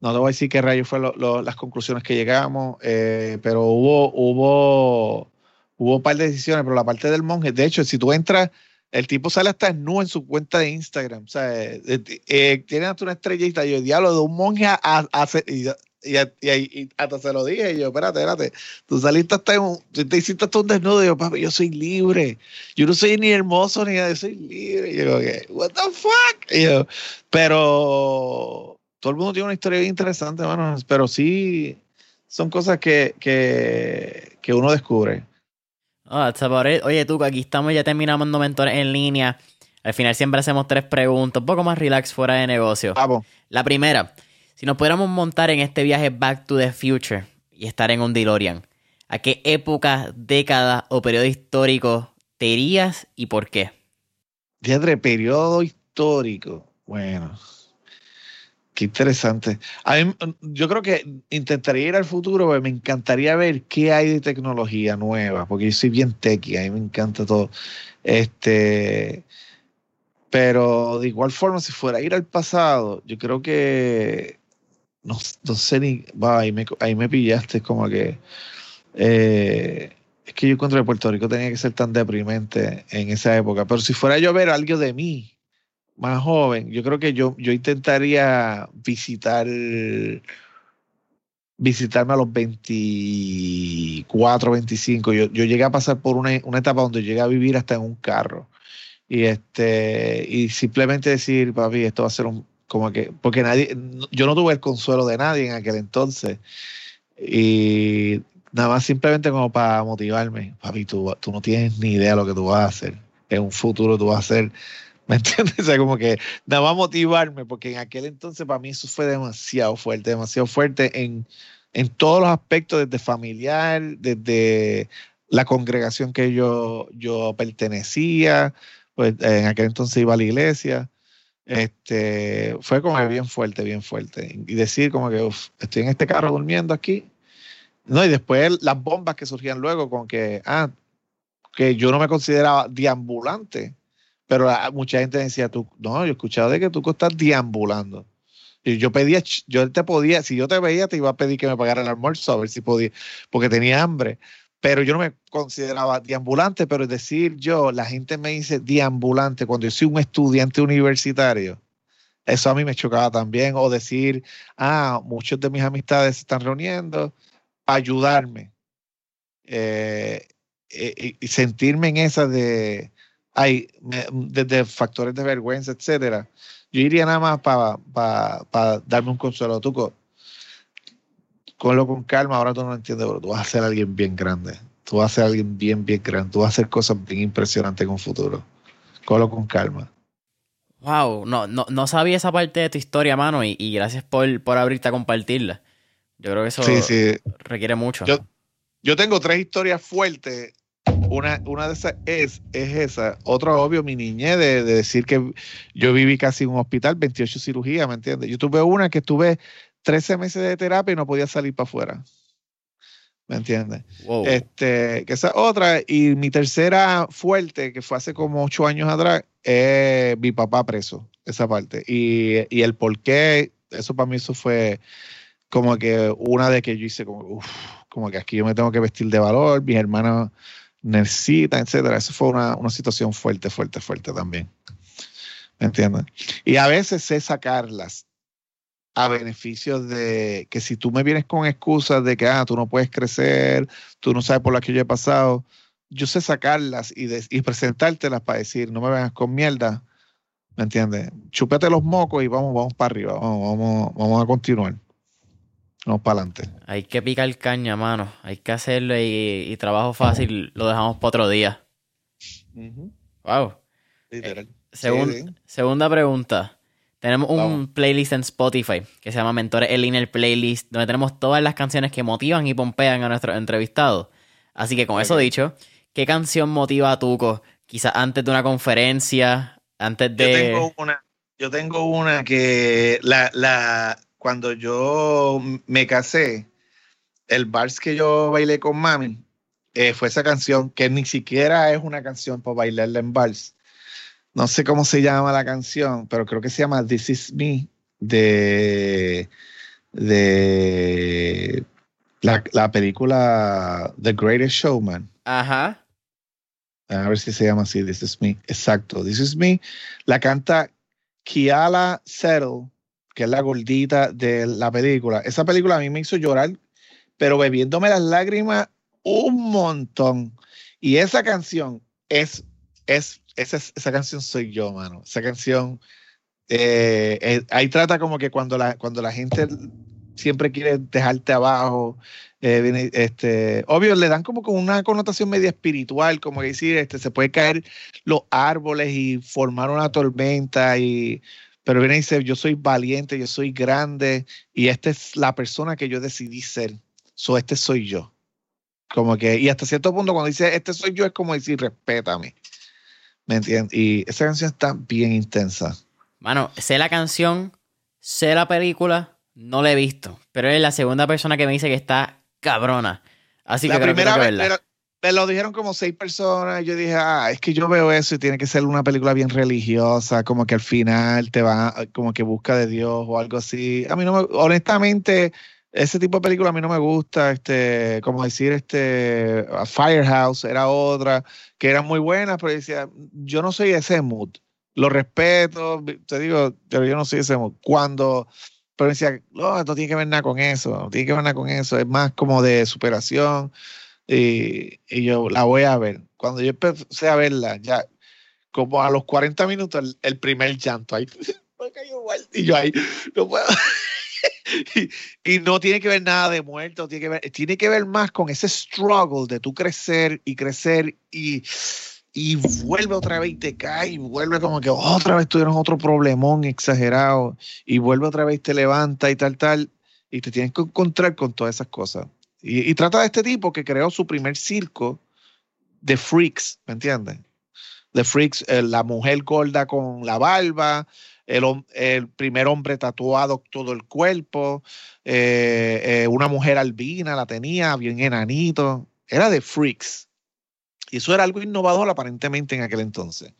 Speaker 2: no te voy a decir qué rayos fueron las conclusiones que llegamos, eh, pero hubo, hubo, hubo un par de decisiones, pero la parte del monje, de hecho, si tú entras, el tipo sale hasta nu en su cuenta de Instagram, o sea, eh, eh, tiene hasta una estrellita, yo diablo de un monje a, a, y, y, hasta se lo dije, y yo, espérate, espérate, tú saliste hasta un, te hiciste hasta un desnudo, y yo, papi, yo soy libre, yo no soy ni hermoso ni nada, soy libre, y yo, what the fuck, y yo, pero todo el mundo tiene una historia bien interesante, hermano, pero sí son cosas que, que, que uno descubre.
Speaker 1: Oh, Oye, tú, aquí estamos, ya terminamos mentores en línea. Al final siempre hacemos tres preguntas, un poco más relax fuera de negocio.
Speaker 2: Vamos.
Speaker 1: La primera, si nos pudiéramos montar en este viaje Back to the Future y estar en un DeLorean, ¿a qué época, década o periodo histórico te irías y por qué?
Speaker 2: Diadre, periodo histórico. Bueno, qué interesante. yo creo que intentaría ir al futuro, porque me encantaría ver qué hay de tecnología nueva, porque yo soy bien techy, a mí me encanta todo. Este, pero de igual forma, si fuera a ir al pasado, yo creo que no, sé ni, va, ahí me, ahí me pillaste como que, eh, es que yo que Puerto Rico tenía que ser tan deprimente en esa época, pero si fuera yo a ver algo de mí, más joven, yo creo que yo, yo intentaría visitar, visitarme a los 24, 25, yo, yo llegué a pasar por una, una etapa donde llegué a vivir hasta en un carro y este y simplemente decir papi esto va a ser un como que, porque nadie, yo no tuve el consuelo de nadie en aquel entonces. Y nada más simplemente como para motivarme, papi, tú, tú no tienes ni idea de lo que tú vas a hacer. En un futuro tú vas a hacer, ¿me entiendes? O sea, como que nada más motivarme, porque en aquel entonces para mí eso fue demasiado fuerte, demasiado fuerte en, en todos los aspectos, desde familiar, desde la congregación que yo, yo pertenecía, pues en aquel entonces iba a la iglesia este, fue como bien fuerte, bien fuerte. Y decir como que estoy en este carro durmiendo aquí. No, y después las bombas que surgían luego con que, ah, que yo no me consideraba deambulante, Pero mucha gente decía, tú, no, yo he escuchado de que tú estás deambulando. Y yo pedía, yo te podía, si yo te veía, te iba a pedir que me pagara el almuerzo, a ver si podía, porque tenía hambre. Pero yo no me consideraba deambulante, pero es decir, yo, la gente me dice deambulante cuando yo soy un estudiante universitario. Eso a mí me chocaba también. O decir, ah, muchos de mis amistades se están reuniendo para ayudarme. Eh, eh, y sentirme en esa de, ay, desde factores de vergüenza, etcétera. Yo iría nada más para darme un consuelo. Tú lo con calma, ahora tú no lo entiendes, pero tú vas a ser alguien bien grande. Tú vas a ser alguien bien, bien grande. Tú vas a hacer cosas bien impresionantes con futuro. Colo con calma.
Speaker 1: Wow, no, no, no sabía esa parte de tu historia, mano, y, gracias por, por abrirte a compartirla. Yo creo que eso requiere mucho.
Speaker 2: Yo, yo tengo tres historias fuertes una, una de esas es, es esa. Otro, obvio, mi niñez de, decir que yo viví casi en un hospital, 28 cirugías, ¿me entiendes? Yo tuve una que estuve 13 meses de terapia y no podía salir para afuera. ¿Me entiendes? Este, que esa otra. Y mi tercera fuerte, que fue hace como ocho años atrás, es mi papá preso, esa parte. Y, y el por qué, eso para mí eso fue como que una de que yo hice como, como que aquí yo me tengo que vestir de valor, mis hermanos necesita, etcétera. Eso fue una, situación fuerte, fuerte, fuerte también. ¿Me entiendes? Y a veces sé sacarlas a beneficio de que si tú me vienes con excusas de que ah, tú no puedes crecer, tú no sabes por la que yo he pasado, yo sé sacarlas y, y presentártelas para decir, no me vengas con mierda, ¿me entiendes? Chúpate los mocos y vamos, vamos para arriba, vamos, vamos, vamos a continuar. Vamos para adelante.
Speaker 1: Hay que picar caña, mano. Hay que hacerlo y, trabajo fácil lo dejamos para otro día. Wow. Eh, segunda pregunta. Tenemos un playlist en Spotify que se llama Mentores El Inner Playlist, donde tenemos todas las canciones que motivan y pompean a nuestros entrevistados. Así que con eso dicho, ¿qué canción motiva a Tuco? Quizás antes de una conferencia, antes de...
Speaker 2: Yo tengo una, yo tengo una que la, la, cuando yo me casé, el vals que yo bailé con mami eh, fue esa canción que ni siquiera es una canción para bailarla en vals. No sé cómo se llama la canción, pero creo que se llama This Is Me de, de la, película The Greatest Showman.
Speaker 1: Ajá.
Speaker 2: A ver si se llama así, This Is Me. Exacto, This Is Me. La canta Kiala Settle que es la gordita de la película. Esa película a mí me hizo llorar, pero bebiéndome las lágrimas un montón. Y esa canción es, es, esa, esa canción soy yo, mano. Esa canción, eh, eh, ahí trata como que cuando la, cuando la gente siempre quiere dejarte abajo, eh, este, obvio, le dan como con una connotación media espiritual, como decir, este, se puede caer los árboles y formar una tormenta y pero viene y dice, yo soy valiente, yo soy grande y esta es la persona que yo decidí ser. So, este soy yo. Como que, y hasta cierto punto cuando dice, este soy yo, es como decir, respétame. ¿Me entiendes? Y esa canción está bien intensa.
Speaker 1: Mano, sé la canción, sé la película, no la he visto, pero es la segunda persona que me dice que está cabrona. Así que creo que, verla.
Speaker 2: Me lo dijeron como seis personas y yo dije, ah, es que yo veo eso y tiene que ser una película bien religiosa, como que al final te va, como que busca de Dios o algo así. A mí no me, honestamente, ese tipo de película a mí no me gusta, este, como decir, este, Firehouse era otra, que era muy buena, pero decía, yo no soy ese mood. Lo respeto, te digo, pero yo no soy ese mood. Cuando, pero decía, no, no tiene que ver nada con eso, no tiene que ver nada con eso, es más como de superación y, yo la voy a ver. Cuando yo empecé a verla, ya como a los 40 minutos, el, primer llanto ahí, y yo ahí, no puedo. y, no tiene que ver nada de muerto, tiene que ver, tiene que ver más con ese struggle de tú crecer y crecer y, y vuelve otra vez y te cae y vuelve como que otra vez tuvieron otro problemón exagerado y vuelve otra vez y te levanta y tal, tal, y te tienes que encontrar con todas esas cosas. Y, trata de este tipo que creó su primer circo de freaks, ¿me entiendes? De freaks, eh, la mujer gorda con la barba, el, primer hombre tatuado todo el cuerpo, eh, eh, una mujer albina la tenía, bien enanito, era de freaks. Y eso era algo innovador aparentemente en aquel entonces.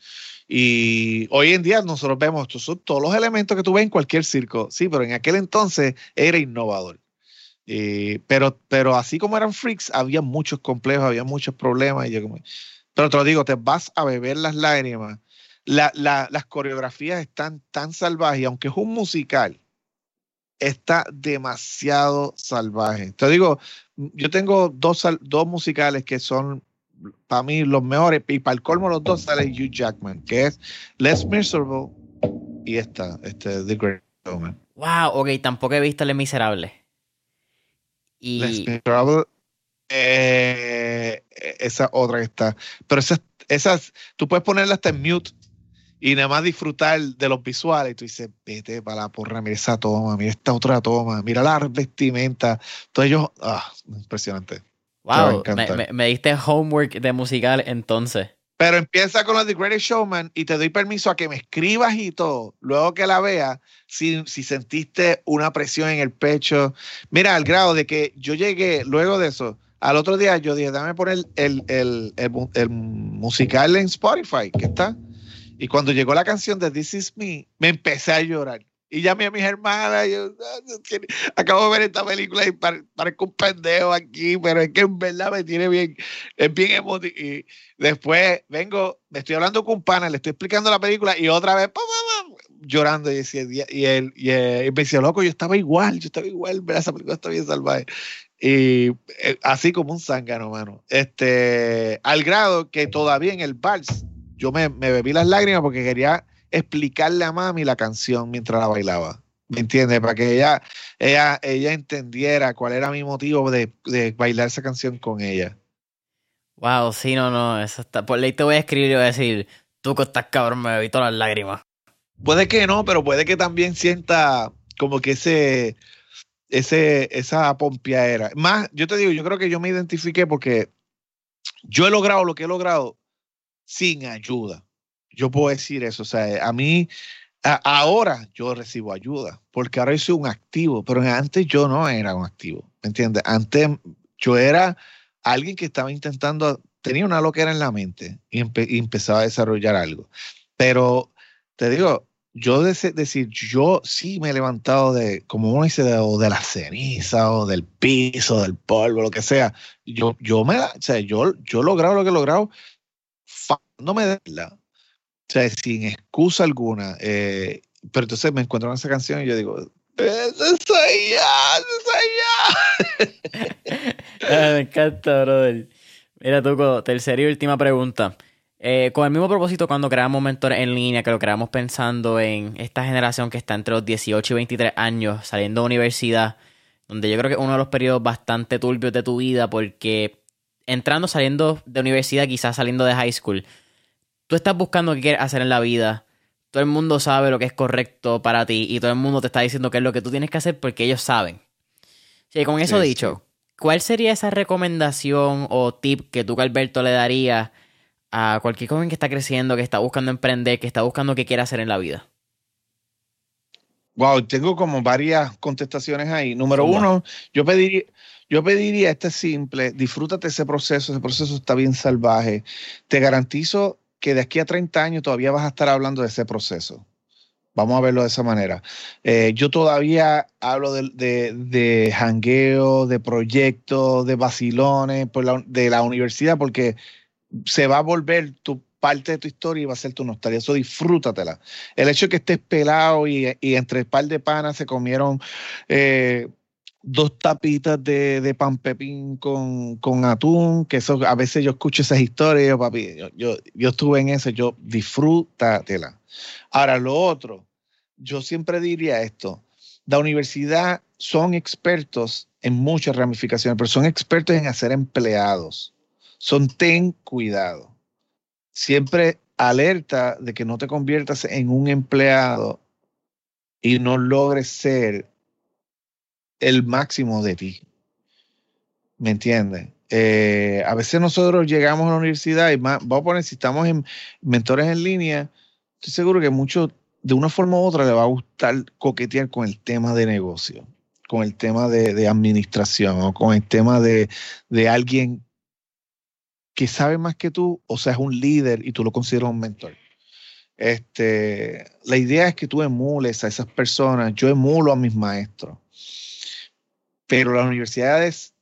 Speaker 2: Y hoy en día nosotros vemos, estos son todos los elementos que tú ves en cualquier circo, sí, pero en aquel entonces era innovador. pero, pero así como eran freaks, había muchos complejos, había muchos problemas. Y yo como, pero te lo digo, te vas a beber las lágrimas. Las coreografías están tan salvajes, y aunque es un musical, está demasiado salvaje. Te digo, yo tengo dos, dos musicales que son para mí los mejores, y para el colmo los dos sale Hugh Jackman, que es Les Miserable y esta, este, The Great Showman.
Speaker 1: Wow, ok, tampoco he visto Les Miserables.
Speaker 2: Y... Les Miserables, eh, esa otra que está. Pero esas, esas, tú puedes ponerla hasta en mute y nada más disfrutar de los visuales. Y tú dices, vete para la porra, mira esa toma, mira esta otra toma, mira la vestimenta. Todo ello, ah, impresionante.
Speaker 1: Wow, me, diste homework de musical entonces.
Speaker 2: Pero empieza con la The Greatest Showman y te doy permiso a que me escribas y todo. Luego que la vea, si, si sentiste una presión en el pecho. Mira, al grado de que yo llegué, luego de eso, al otro día yo dije, dame poner el, el, el, musical en Spotify, que está. Y cuando llegó la canción de This Is Me, me empecé a llorar. Y llamé a mis hermanas, yo, ah, acabo de ver esta película y parezco un pendejo aquí, pero es que en verdad me tiene bien, es bien emotivo. Y después vengo, me estoy hablando con un pana, le estoy explicando la película y otra vez, llorando y, decía, y, él, y, me decía, loco, yo estaba igual, yo estaba igual, esa película está bien salvaje. Y eh, así como un zángano, mano. Este, al grado que todavía en el vals, yo me, me bebí las lágrimas porque quería explicarle a mami la canción mientras la bailaba. ¿Me entiendes? Para que ella, ella, ella entendiera cuál era mi motivo de, bailar esa canción con ella.
Speaker 1: Wow, sí, no, no, eso está. Por ley te voy a escribir y voy a decir, tú que estás cabrón, me bebí todas las lágrimas.
Speaker 2: Puede que no, pero puede que también sienta como que ese, ese, esa pompeadera. Más, yo te digo, yo creo que yo me identifiqué porque yo he logrado lo que he logrado sin ayuda yo puedo decir eso. O sea, a mí, ahora yo recibo ayuda, porque ahora yo soy un activo, pero antes yo no era un activo, ¿me entiendes? Antes yo era alguien que estaba intentando, tenía una loquera en la mente y, empezaba a desarrollar algo. Pero te digo, yo decir, yo sí me he levantado de, como uno dice, de, de, la ceniza o del piso, del polvo, lo que sea. Yo, yo me, o sea, yo, yo he lo que he no me la o sea, sin excusa alguna. Eh, pero entonces me encuentro en esa canción y yo digo, ¡Eso soy yo! ¡Eso soy
Speaker 1: yo! Me encanta, brother. Mira, Tuco, tercera y última pregunta. Eh, con el mismo propósito cuando creamos mentores en línea, que lo creamos pensando en esta generación que está entre los 18 y 23 años, saliendo de universidad, donde yo creo que es uno de los periodos bastante turbios de tu vida, porque entrando, saliendo de universidad, quizás saliendo de high school, tú estás buscando qué quieres hacer en la vida, todo el mundo sabe lo que es correcto para ti y todo el mundo te está diciendo qué es lo que tú tienes que hacer porque ellos saben. Sí, con eso dicho, ¿cuál sería esa recomendación o tip que tú, Alberto, le darías a cualquier joven que está creciendo, que está buscando emprender, que está buscando qué quiere hacer en la vida?
Speaker 2: Wow, tengo como varias contestaciones ahí. Número uno, yo pediría, yo pediría, este simple, disfrútate ese proceso, ese proceso está bien salvaje. Te garantizo que de aquí a 30 años todavía vas a estar hablando de ese proceso. Vamos a verlo de esa manera. Eh, yo todavía hablo de, de, de jangueo, de proyectos, de vacilones de la universidad, porque se va a volver tu parte de tu historia y va a ser tu nostalgia. Eso disfrútatela. El hecho de que estés pelado y, y entre par de panas se comieron eh, dos tapitas de, de pan pepín con, con, atún, que eso a veces yo escucho esas historias, yo, papi, yo, yo, estuve en eso, yo disfrútatela. Ahora, lo otro, yo siempre diría esto, la universidad son expertos en muchas ramificaciones, pero son expertos en hacer empleados. Son ten cuidado. Siempre alerta de que no te conviertas en un empleado y no logres ser el máximo de ti. ¿Me entiendes? Eh, a veces nosotros llegamos a la universidad y vamos a poner, si estamos en mentores en línea, estoy seguro que mucho, de una forma u otra, le va a gustar coquetear con el tema de negocio, con el tema de, administración o con el tema de, de alguien que sabe más que tú, o sea, es un líder y tú lo consideras un mentor. Este, la idea es que tú emules a esas personas. Yo emulo a mis maestros. Pero las universidades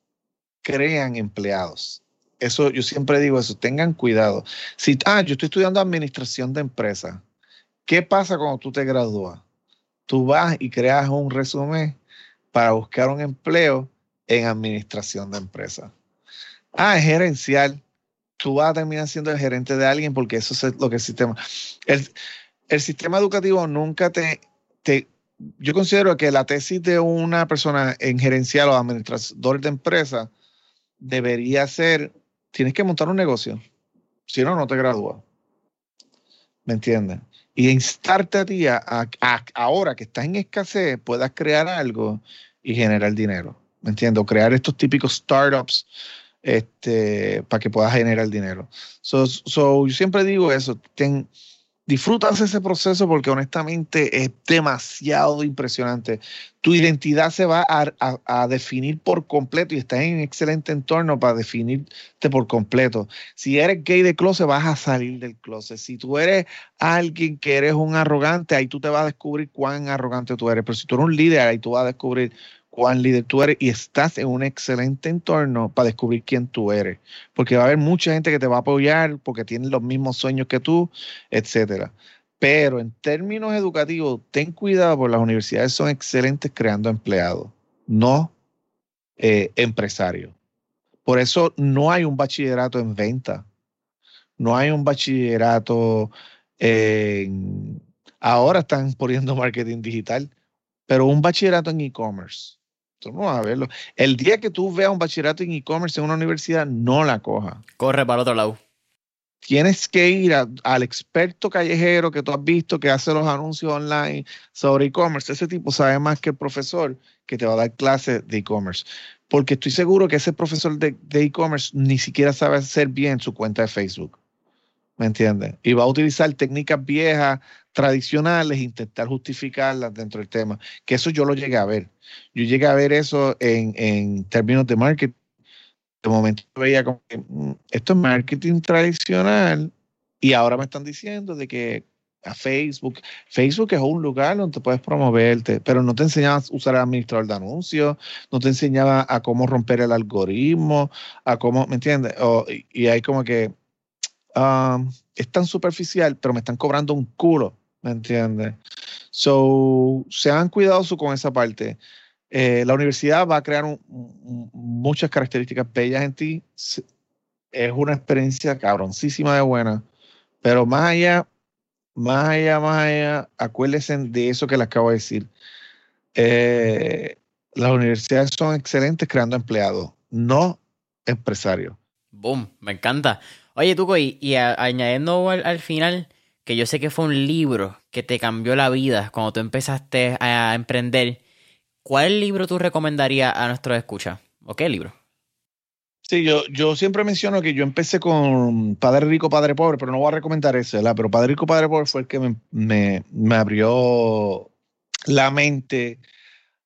Speaker 2: crean empleados. Eso yo siempre digo eso, tengan cuidado. Si, ah, yo estoy estudiando administración de empresas. ¿Qué pasa cuando tú te gradúas? Tú vas y creas un resumen para buscar un empleo en administración de empresas. Ah, es gerencial tú vas a terminar siendo el gerente de alguien porque eso es lo que el sistema. El, el sistema educativo nunca te, te. Yo considero que la tesis de una persona en gerencial o administrador de empresa debería ser: tienes que montar un negocio. Si no, no te gradúas. ¿Me entiendes? Y instarte a ti a, ahora que estás en escasez, puedas crear algo y generar dinero. ¿Me entiendes? Crear estos típicos startups este, para que puedas generar dinero. So, so, yo siempre digo eso, disfrutas ese proceso porque honestamente es demasiado impresionante. Tu identidad se va a, a, definir por completo y estás en un excelente entorno para definirte por completo. Si eres gay de closet, vas a salir del closet. Si tú eres alguien que eres un arrogante, ahí tú te vas a descubrir cuán arrogante tú eres. Pero si tú eres un líder, ahí tú vas a descubrir cuán líder tú eres y estás en un excelente entorno para descubrir quién tú eres. Porque va a haber mucha gente que te va a apoyar porque tienen los mismos sueños que tú, etcétera. Pero en términos educativos, ten cuidado porque las universidades son excelentes creando empleados, no eh, empresarios. Por eso no hay un bachillerato en venta, no hay un bachillerato en... Ahora están poniendo marketing digital, pero un bachillerato en e-commerce a verlo. El día que tú veas un bachillerato en e-commerce en una universidad, no la coja.
Speaker 1: Corre para el otro lado.
Speaker 2: Tienes que ir al experto callejero que tú has visto que hace los anuncios online sobre e-commerce. Ese tipo sabe más que el profesor que te va a dar clases de e-commerce. Porque estoy seguro que ese profesor de e-commerce ni siquiera sabe hacer bien su cuenta de Facebook. ¿Me entiendes? Y va a utilizar técnicas viejas, tradicionales, e intentar justificarlas dentro del tema. Que eso yo lo llegué a ver. Yo llegué a ver eso en, en términos de marketing. De momento veía como que mm, esto es marketing tradicional y ahora me están diciendo de que a Facebook, Facebook es un lugar donde puedes promoverte, pero no te enseñaba a usar el administrador de anuncios, no te enseñaba a cómo romper el algoritmo, a cómo, ¿me entiendes? y, hay como que um, es tan superficial, pero me están cobrando un culo, ¿me entiendes? So, sean cuidadosos con esa parte. Eh, la universidad va a crear muchas características bellas en ti. Es una experiencia cabroncísima de buena. Pero más allá, más allá, más allá, acuérdense de eso que les acabo de decir. Eh, las universidades son excelentes creando empleados, no empresarios.
Speaker 1: Boom, me encanta. Oye, Tuco, y, añadiendo al, final, que yo sé que fue un libro que te cambió la vida cuando tú empezaste a emprender ¿Cuál libro tú recomendarías a nuestros escuchas? ¿O qué libro?
Speaker 2: Sí, yo, yo siempre menciono que yo empecé con Padre Rico, Padre Pobre, pero no voy a recomendar ese, ¿verdad? Pero Padre Rico, Padre Pobre fue el que me, me, abrió la mente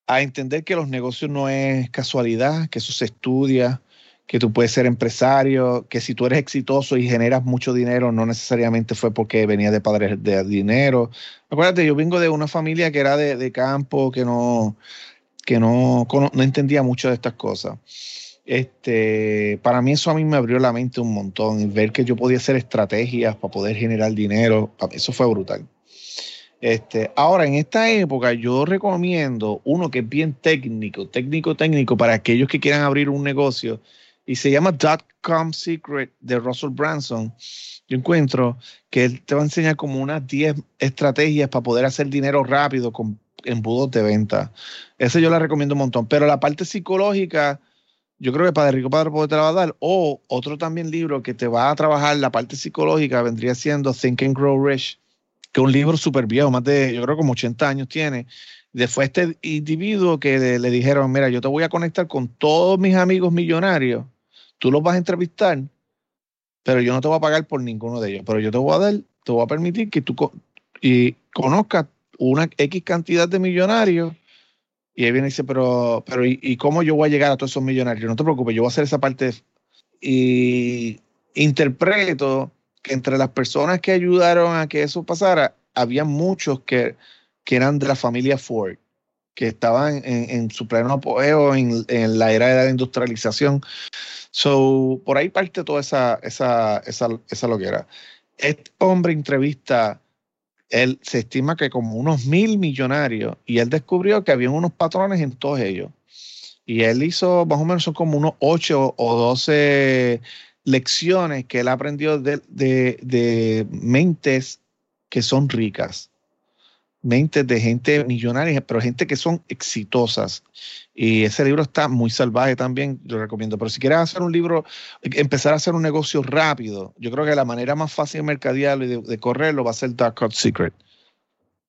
Speaker 2: a entender que los negocios no es casualidad, que eso se estudia, que tú puedes ser empresario, que si tú eres exitoso y generas mucho dinero, no necesariamente fue porque venía de padres de dinero. Acuérdate, yo vengo de una familia que era de, campo, que no, que no, no entendía mucho de estas cosas. Este, para mí eso a mí me abrió la mente un montón ver que yo podía hacer estrategias para poder generar dinero, eso fue brutal. Este, ahora, en esta época, yo recomiendo uno que es bien técnico, técnico, técnico, para aquellos que quieran abrir un negocio, y se llama Dot Com Secret de Russell Branson. Yo encuentro que él te va a enseñar como unas 10 estrategias para poder hacer dinero rápido con embudos de venta. Ese yo la recomiendo un montón. Pero la parte psicológica, yo creo que Padre Rico Padre Pobre te la va a dar. O otro también libro que te va a trabajar la parte psicológica vendría siendo Think and Grow Rich, que es un libro súper viejo, más de, yo creo como 80 años tiene. Después este individuo que le dijeron, mira, yo te voy a conectar con todos mis amigos millonarios, tú los vas a entrevistar, pero yo no te voy a pagar por ninguno de ellos, pero yo te voy a dar, te voy a permitir que tú y conozcas una X cantidad de millonarios. Y él viene y dice, pero, pero ¿y, cómo yo voy a llegar a todos esos millonarios? No te preocupes, yo voy a hacer esa parte. Y, interpreto que entre las personas que ayudaron a que eso pasara, había muchos que, que eran de la familia Ford, que estaban en, su pleno apogeo en, en, la era de la industrialización. So, por ahí parte toda esa, esa, esa, esa loquera. Este hombre entrevista, él se estima que como unos mil millonarios, y él descubrió que había unos patrones en todos ellos. Y él hizo más o menos son como unos ocho o doce lecciones que él aprendió de, de, de mentes que son ricas, mentes de gente millonaria, pero gente que son exitosas. Y ese libro está muy salvaje también, lo recomiendo. Pero si quieres hacer un libro, empezar a hacer un negocio rápido, yo creo que la manera más fácil de mercadearlo y de, correrlo va a ser Dark Code Secret,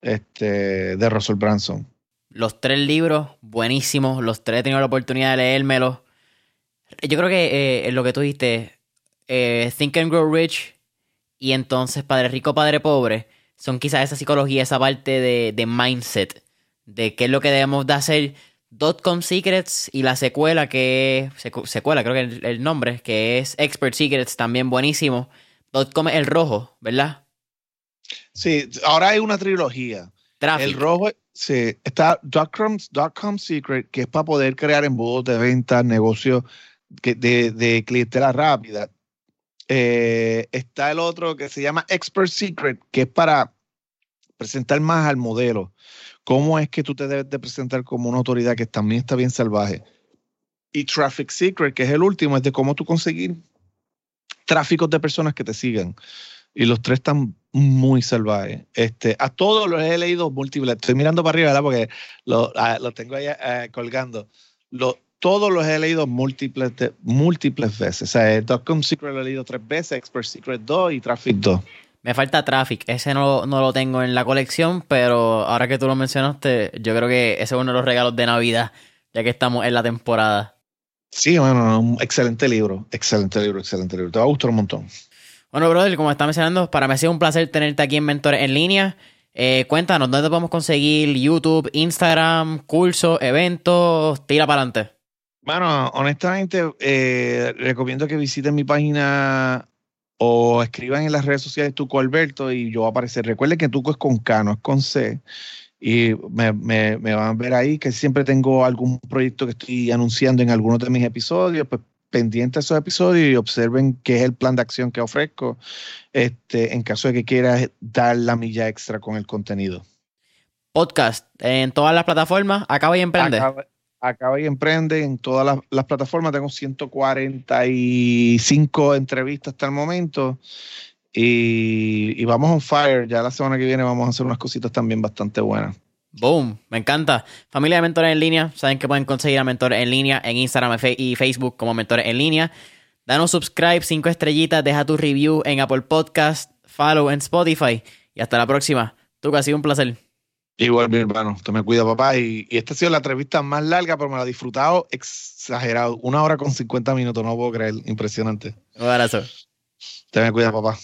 Speaker 2: este, de Russell Branson.
Speaker 1: Los tres libros, buenísimos. Los tres he tenido la oportunidad de leérmelos. Yo creo que eh, lo que tú dijiste, eh, Think and Grow Rich y entonces Padre Rico, Padre Pobre son quizás esa psicología, esa parte de, mindset, de qué es lo que debemos de hacer. Dotcom Secrets y la secuela que secuela, creo que el, el nombre, que es Expert Secrets, también buenísimo. Dotcom es el rojo, ¿verdad?
Speaker 2: Sí, ahora hay una trilogía. El rojo, sí, está Dotcom, Secret, que es para poder crear embudos de venta, negocios de, de clientela rápida. Eh, está el otro que se llama Expert Secret, que es para presentar más al modelo. ¿Cómo es que tú te debes de presentar como una autoridad que también está bien salvaje? Y Traffic Secret, que es el último, es de cómo tú conseguir tráficos de personas que te sigan. Y los tres están muy salvajes. Este, a todos los he leído múltiples. Estoy mirando para arriba, ¿verdad? Porque lo, ah, tengo ahí eh, colgando. Lo, todos los he leído múltiples, múltiples veces. O sea, Dotcom Secret lo he leído tres veces, Expert Secret 2 y Traffic 2.
Speaker 1: Me falta Traffic, ese no, no, lo tengo en la colección, pero ahora que tú lo mencionaste, yo creo que ese es uno de los regalos de Navidad, ya que estamos en la temporada.
Speaker 2: Sí, bueno, un excelente libro, excelente libro, excelente libro. Te va a gustar un montón.
Speaker 1: Bueno, brother, como está mencionando, para mí ha sido un placer tenerte aquí en Mentores en línea. Eh, cuéntanos, ¿dónde podemos conseguir YouTube, Instagram, cursos, eventos? Tira para adelante.
Speaker 2: Bueno, honestamente, eh, recomiendo que visiten mi página o escriban en las redes sociales Tuco Alberto y yo voy a aparecer. Recuerden que Tuco es con K, no es con C. Y me, van a ver ahí que siempre tengo algún proyecto que estoy anunciando en algunos de mis episodios, pues pendiente de esos episodios y observen qué es el plan de acción que ofrezco este, en caso de que quieras dar la milla extra con el contenido.
Speaker 1: Podcast en todas las plataformas, acaba y emprende.
Speaker 2: Acaba y emprende en todas las, plataformas. Tengo 145 entrevistas hasta el momento. Y, vamos on fire. Ya la semana que viene vamos a hacer unas cositas también bastante buenas.
Speaker 1: Boom, me encanta. Familia de Mentores en línea, saben que pueden conseguir a Mentores en línea en Instagram y Facebook como Mentores en línea. Danos subscribe, cinco estrellitas, deja tu review en Apple Podcast, follow en Spotify. Y hasta la próxima. Tú que ha sido un placer.
Speaker 2: Igual, mi hermano, te me cuida, papá. Y, esta ha sido la entrevista más larga, pero me la he disfrutado exagerado. Una hora con 50 minutos, no puedo creer. Impresionante.
Speaker 1: Un abrazo.
Speaker 2: Te me cuida, papá.